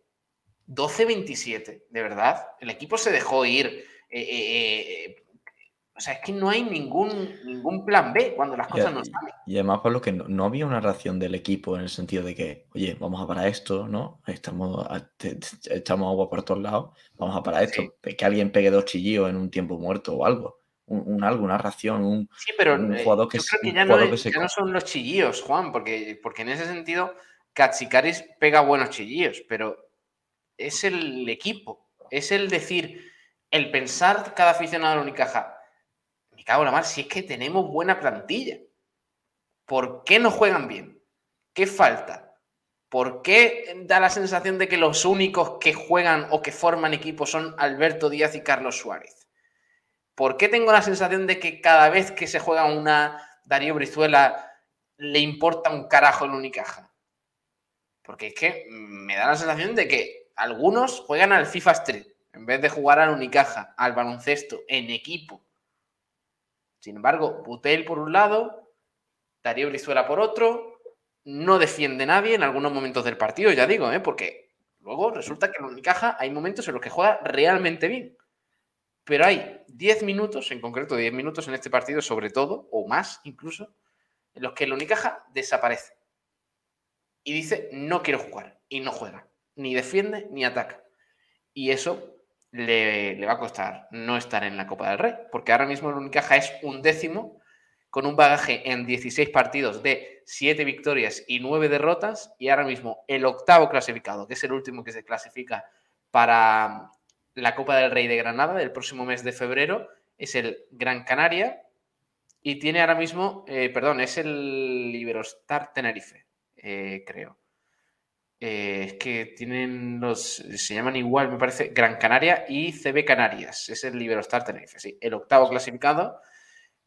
12-27, de verdad, el equipo se dejó ir. Eh, eh, o sea, es que no hay ningún, ningún plan B cuando las cosas no salen. Y además, por lo que no, había una reacción del equipo en el sentido de que, oye, vamos a parar esto, ¿no? Estamos, echamos agua por todos lados, vamos a parar esto. Que alguien pegue dos chillillos en un tiempo muerto o algo un, algo, una ración, un, sí, pero, eh, jugador que, yo creo que, ya, no, son los chillillos, Juan, porque, porque en ese sentido Katsikaris pega buenos chillillos, pero es el equipo, es el decir, el pensar cada aficionado de Unicaja, cago en la mar, si es que tenemos buena plantilla, ¿por qué no juegan bien? ¿Qué falta? ¿Por qué da la sensación de que los únicos que juegan o que forman equipo son Alberto Díaz y Carlos Suárez? ¿Por qué tengo la sensación de que cada vez que se juega una Darío Brizuela le importa un carajo el Unicaja? Porque es que me da la sensación de que algunos juegan al FIFA Street en vez de jugar al Unicaja, al baloncesto, en equipo. Sin embargo, Butel por un lado, Darío Brizuela por otro, no defiende nadie en algunos momentos del partido, ya digo, ¿eh? porque luego resulta que en Unicaja hay momentos en los que juega realmente bien. Pero hay 10 minutos, en concreto 10 minutos en este partido, sobre todo, o más incluso, en los que el Unicaja desaparece. Y dice, no quiero jugar. Y no juega. Ni defiende ni ataca. Y eso le, va a costar no estar en la Copa del Rey. Porque ahora mismo el Unicaja es un décimo con un bagaje en 16 partidos de 7 victorias y 9 derrotas, y ahora mismo el octavo clasificado, que es el último que se clasifica para la Copa del Rey de Granada del próximo mes de febrero, es el Gran Canaria, y tiene ahora mismo, eh, perdón, es el Liberostar Tenerife, eh, creo. Eh, es que tienen los, se llaman igual, me parece, Gran Canaria y CB Canarias, es el Liberostar Tenerife, sí, el octavo clasificado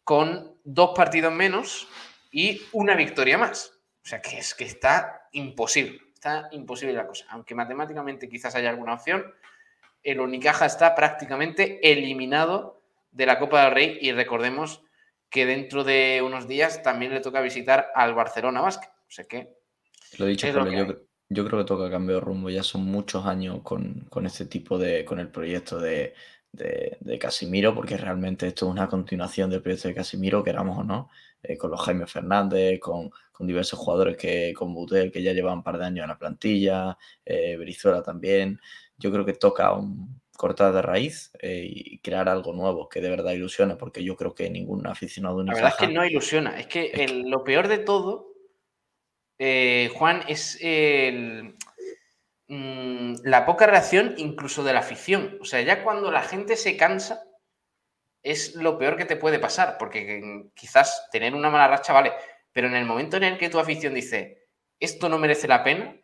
con dos partidos menos y una victoria más. O sea que es que está imposible, está imposible la cosa. Aunque matemáticamente quizás haya alguna opción, el Unicaja está prácticamente eliminado de la Copa del Rey y recordemos que dentro de unos días también le toca visitar al Barcelona Basket. O sea que... Lo he dicho, yo, yo, creo que toca cambio de rumbo. Ya son muchos años con, con este tipo de, con el proyecto de, de, Casimiro, porque realmente esto es una continuación del proyecto de Casimiro, queramos o no, eh, con los Jaime Fernández, con, diversos jugadores que, con Butel, que ya llevan un par de años en la plantilla, eh, Brizuela también. Yo creo que toca un, cortar de raíz eh, y crear algo nuevo que de verdad ilusione, porque yo creo que ningún aficionado La verdad es que no ilusiona, es que lo peor de todo, Juan, es Mm, la poca reacción incluso de la afición. O sea, ya cuando la gente se cansa es lo peor que te puede pasar, porque quizás tener una mala racha vale, pero en el momento en el que tu afición dice, esto no merece la pena,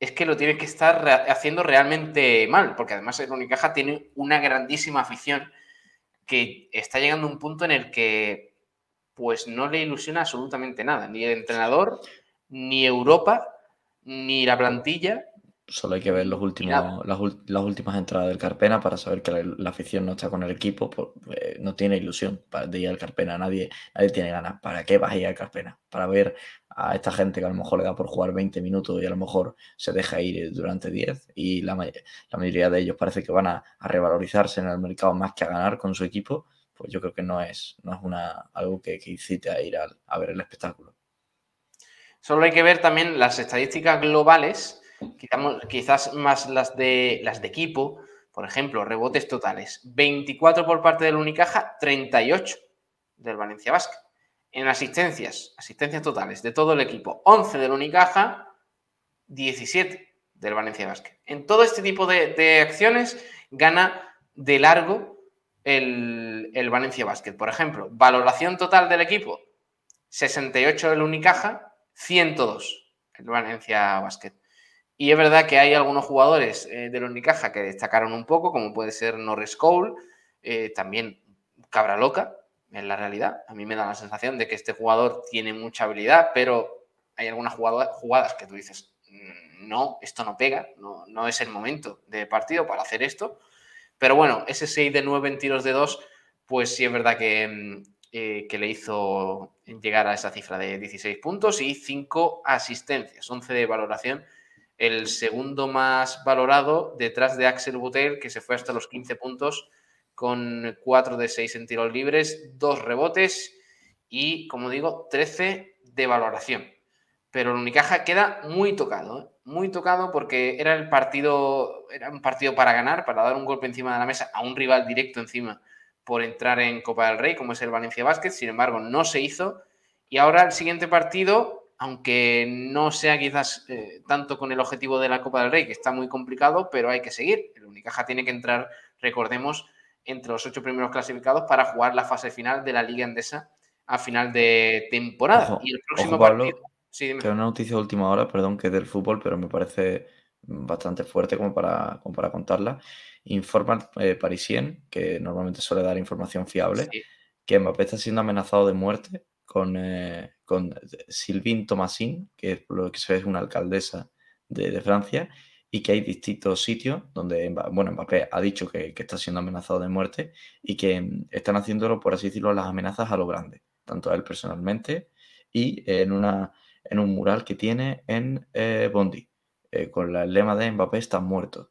es que lo tienes que estar haciendo realmente mal, porque además el Unicaja tiene una grandísima afición que está llegando a un punto en el que pues no le ilusiona absolutamente nada, ni el entrenador, ni Europa, ni la plantilla, Solo hay que ver los últimos, las, últimas entradas del Carpena para saber que la, afición no está con el equipo, pues, eh, no tiene ilusión de ir al Carpena, nadie, nadie tiene ganas. ¿Para qué vas a ir al Carpena? Para ver a esta gente que a lo mejor le da por jugar 20 minutos y a lo mejor se deja ir durante 10 y la, la mayoría de ellos parece que van a, revalorizarse en el mercado más que a ganar con su equipo, pues yo creo que no es, no es una, algo que, que incite a ir a ver el espectáculo. Solo hay que ver también las estadísticas globales quizás más las de, las de equipo, por ejemplo, rebotes totales, 24 por parte del Unicaja, 38 del Valencia Basket. En asistencias, asistencias totales de todo el equipo, 11 del Unicaja, 17 del Valencia Basket. En todo este tipo de, acciones gana de largo el, el, Valencia Basket. Por ejemplo, valoración total del equipo, 68 del Unicaja, 102 el Valencia Basket. Y es verdad que hay algunos jugadores eh, de Unicaja que destacaron un poco, como puede ser Norris Cole, eh, también Cabra Loca, en la realidad. A mí me da la sensación de que este jugador tiene mucha habilidad, pero hay algunas jugadas que tú dices, mm, no, esto no pega, no, no es el momento de partido para hacer esto. Pero bueno, ese 6 de 9 en tiros de 2, pues sí es verdad que, mm, eh, que le hizo llegar a esa cifra de 16 puntos y 5 asistencias, 11 de valoración el segundo más valorado detrás de Axel Butel, que se fue hasta los 15 puntos con 4 de 6 en tiros libres, 2 rebotes y, como digo, 13 de valoración. Pero el Unicaja queda muy tocado, ¿eh? muy tocado porque era el partido, era un partido para ganar, para dar un golpe encima de la mesa a un rival directo encima por entrar en Copa del Rey, como es el Valencia Basket. Sin embargo, no se hizo. Y ahora el siguiente partido aunque no sea quizás eh, tanto con el objetivo de la Copa del Rey, que está muy complicado, pero hay que seguir. El Unicaja tiene que entrar, recordemos, entre los ocho primeros clasificados para jugar la fase final de la Liga Endesa a final de temporada. y el próximo partido. Sí, una noticia de última hora, perdón, que es del fútbol, pero me parece bastante fuerte como para, para contarla. Informa eh, Parisien, que normalmente suele dar información fiable, que Mbappé está siendo amenazado de muerte con, eh, con Sylvine Thomasin, que es lo que se ve es una alcaldesa de, Francia, y que hay distintos sitios donde, bueno, Mbappé ha dicho que, está siendo amenazado de muerte y que mm, están haciéndolo, por así decirlo, las amenazas a lo grande, tanto a él personalmente y en una, en un mural que tiene en eh, Bondi, eh, con el lema de Mbappé está muerto.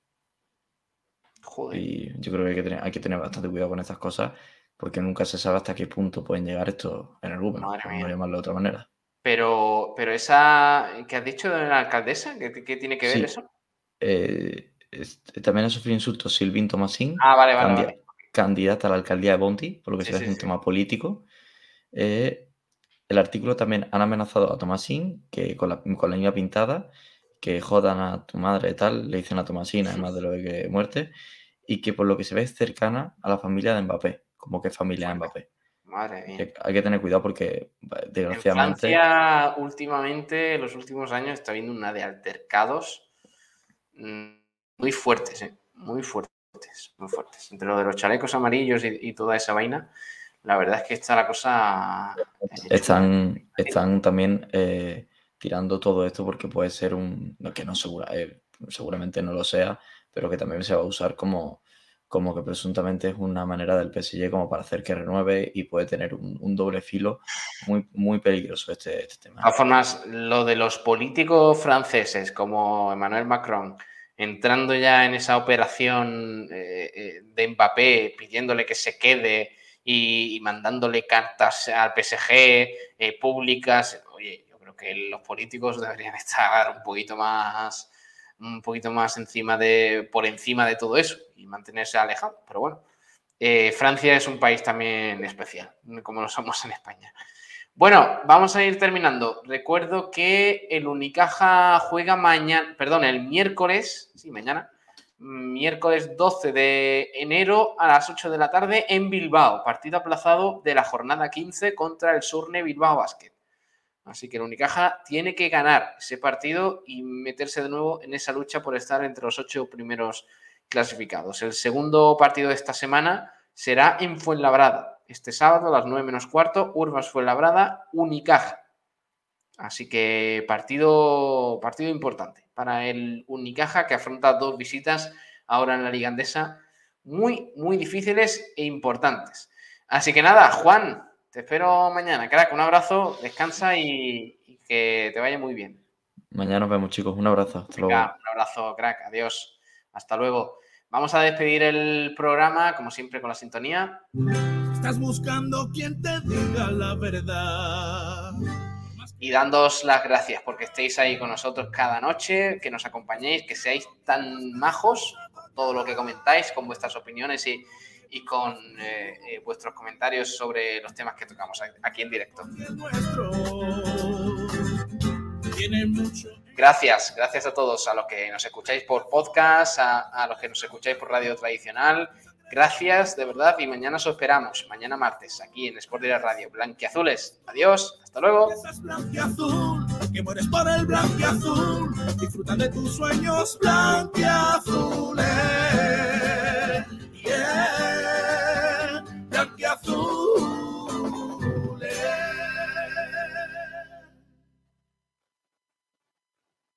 Joder. Y yo creo que hay que, tener, hay que tener bastante cuidado con estas cosas, porque nunca se sabe hasta qué punto pueden llegar estos energúmenos, Madre por llamarlo de otra manera. Pero, pero esa que has dicho de la alcaldesa, ¿qué, qué tiene que ver Sí. eso? Eh, es- también ha sufrido insultos Silvín Tomasín, Ah, vale, vale, candi- vale. candidata a la alcaldía de Bondi, por lo que Sí, se ve sí, un tema político. Eh, el artículo también han amenazado a Tomasín, que con la, con la niña pintada, que jodan a tu madre y tal, le dicen a Tomasín, además de lo de que muerte, y que por lo que se ve es cercana a la familia de Mbappé, como que es familia de Mbappé. Madre mía. Hay que tener cuidado porque, En desgraciadamente, Francia, últimamente, en los últimos años, está habiendo una de altercados mm, muy fuertes, ¿eh? Muy fuertes, muy fuertes. Entre lo de los chalecos amarillos y, y toda esa vaina, la verdad es que está la cosa... eh, están, están también eh, tirando todo esto porque puede ser un, que no segura, eh, seguramente no lo sea, pero que también se va a usar como, como que presuntamente es una manera del PSG como para hacer que renueve y puede tener un, doble filo muy, muy peligroso este, este De tema. todas formas, lo de los políticos franceses como Emmanuel Macron entrando ya en esa operación eh, eh, de Mbappé, pidiéndole que se quede y, mandándole cartas al PSG eh, públicas, que los políticos deberían estar un poquito más un poquito más encima de por encima de todo eso y mantenerse alejado, pero bueno. Eh, Francia es un país también especial, como lo somos en España. Bueno, vamos a ir terminando. Recuerdo que el Unicaja juega mañana, perdón, el miércoles, sí, mañana, miércoles 12 de enero a las 8 de la tarde en Bilbao, partido aplazado de la jornada 15 contra el Surne Bilbao Basket. Así que el Unicaja tiene que ganar ese partido y meterse de nuevo en esa lucha por estar entre los ocho primeros clasificados. El segundo partido de esta semana será en Fuenlabrada. Este sábado a las 9 menos cuarto, Urbas Fuenlabrada, Unicaja. Así que partido, partido importante para el Unicaja que afronta dos visitas ahora en la Liga Andesa muy, muy difíciles e importantes. Así que nada, Juan, te espero mañana, crack. Un abrazo, descansa y, y que te vaya muy bien. Mañana nos vemos, chicos. Un abrazo. Hasta luego. Un abrazo, crack. Adiós. Hasta luego. Vamos a despedir el programa, como siempre, con la sintonía. Estás buscando quien te diga la verdad. y dándoos las gracias porque estéis ahí con nosotros cada noche, que nos acompañéis, que seáis tan majos con todo lo que comentáis, con vuestras opiniones y, y con eh, eh, vuestros comentarios sobre los temas que tocamos aquí en directo. Gracias, gracias a todos, a los que nos escucháis por podcast, a, los que nos escucháis por radio tradicional. Gracias, de verdad, y mañana os esperamos, mañana martes, aquí en Sport Direct Radio. Blanquiazules, adiós, hasta luego. De.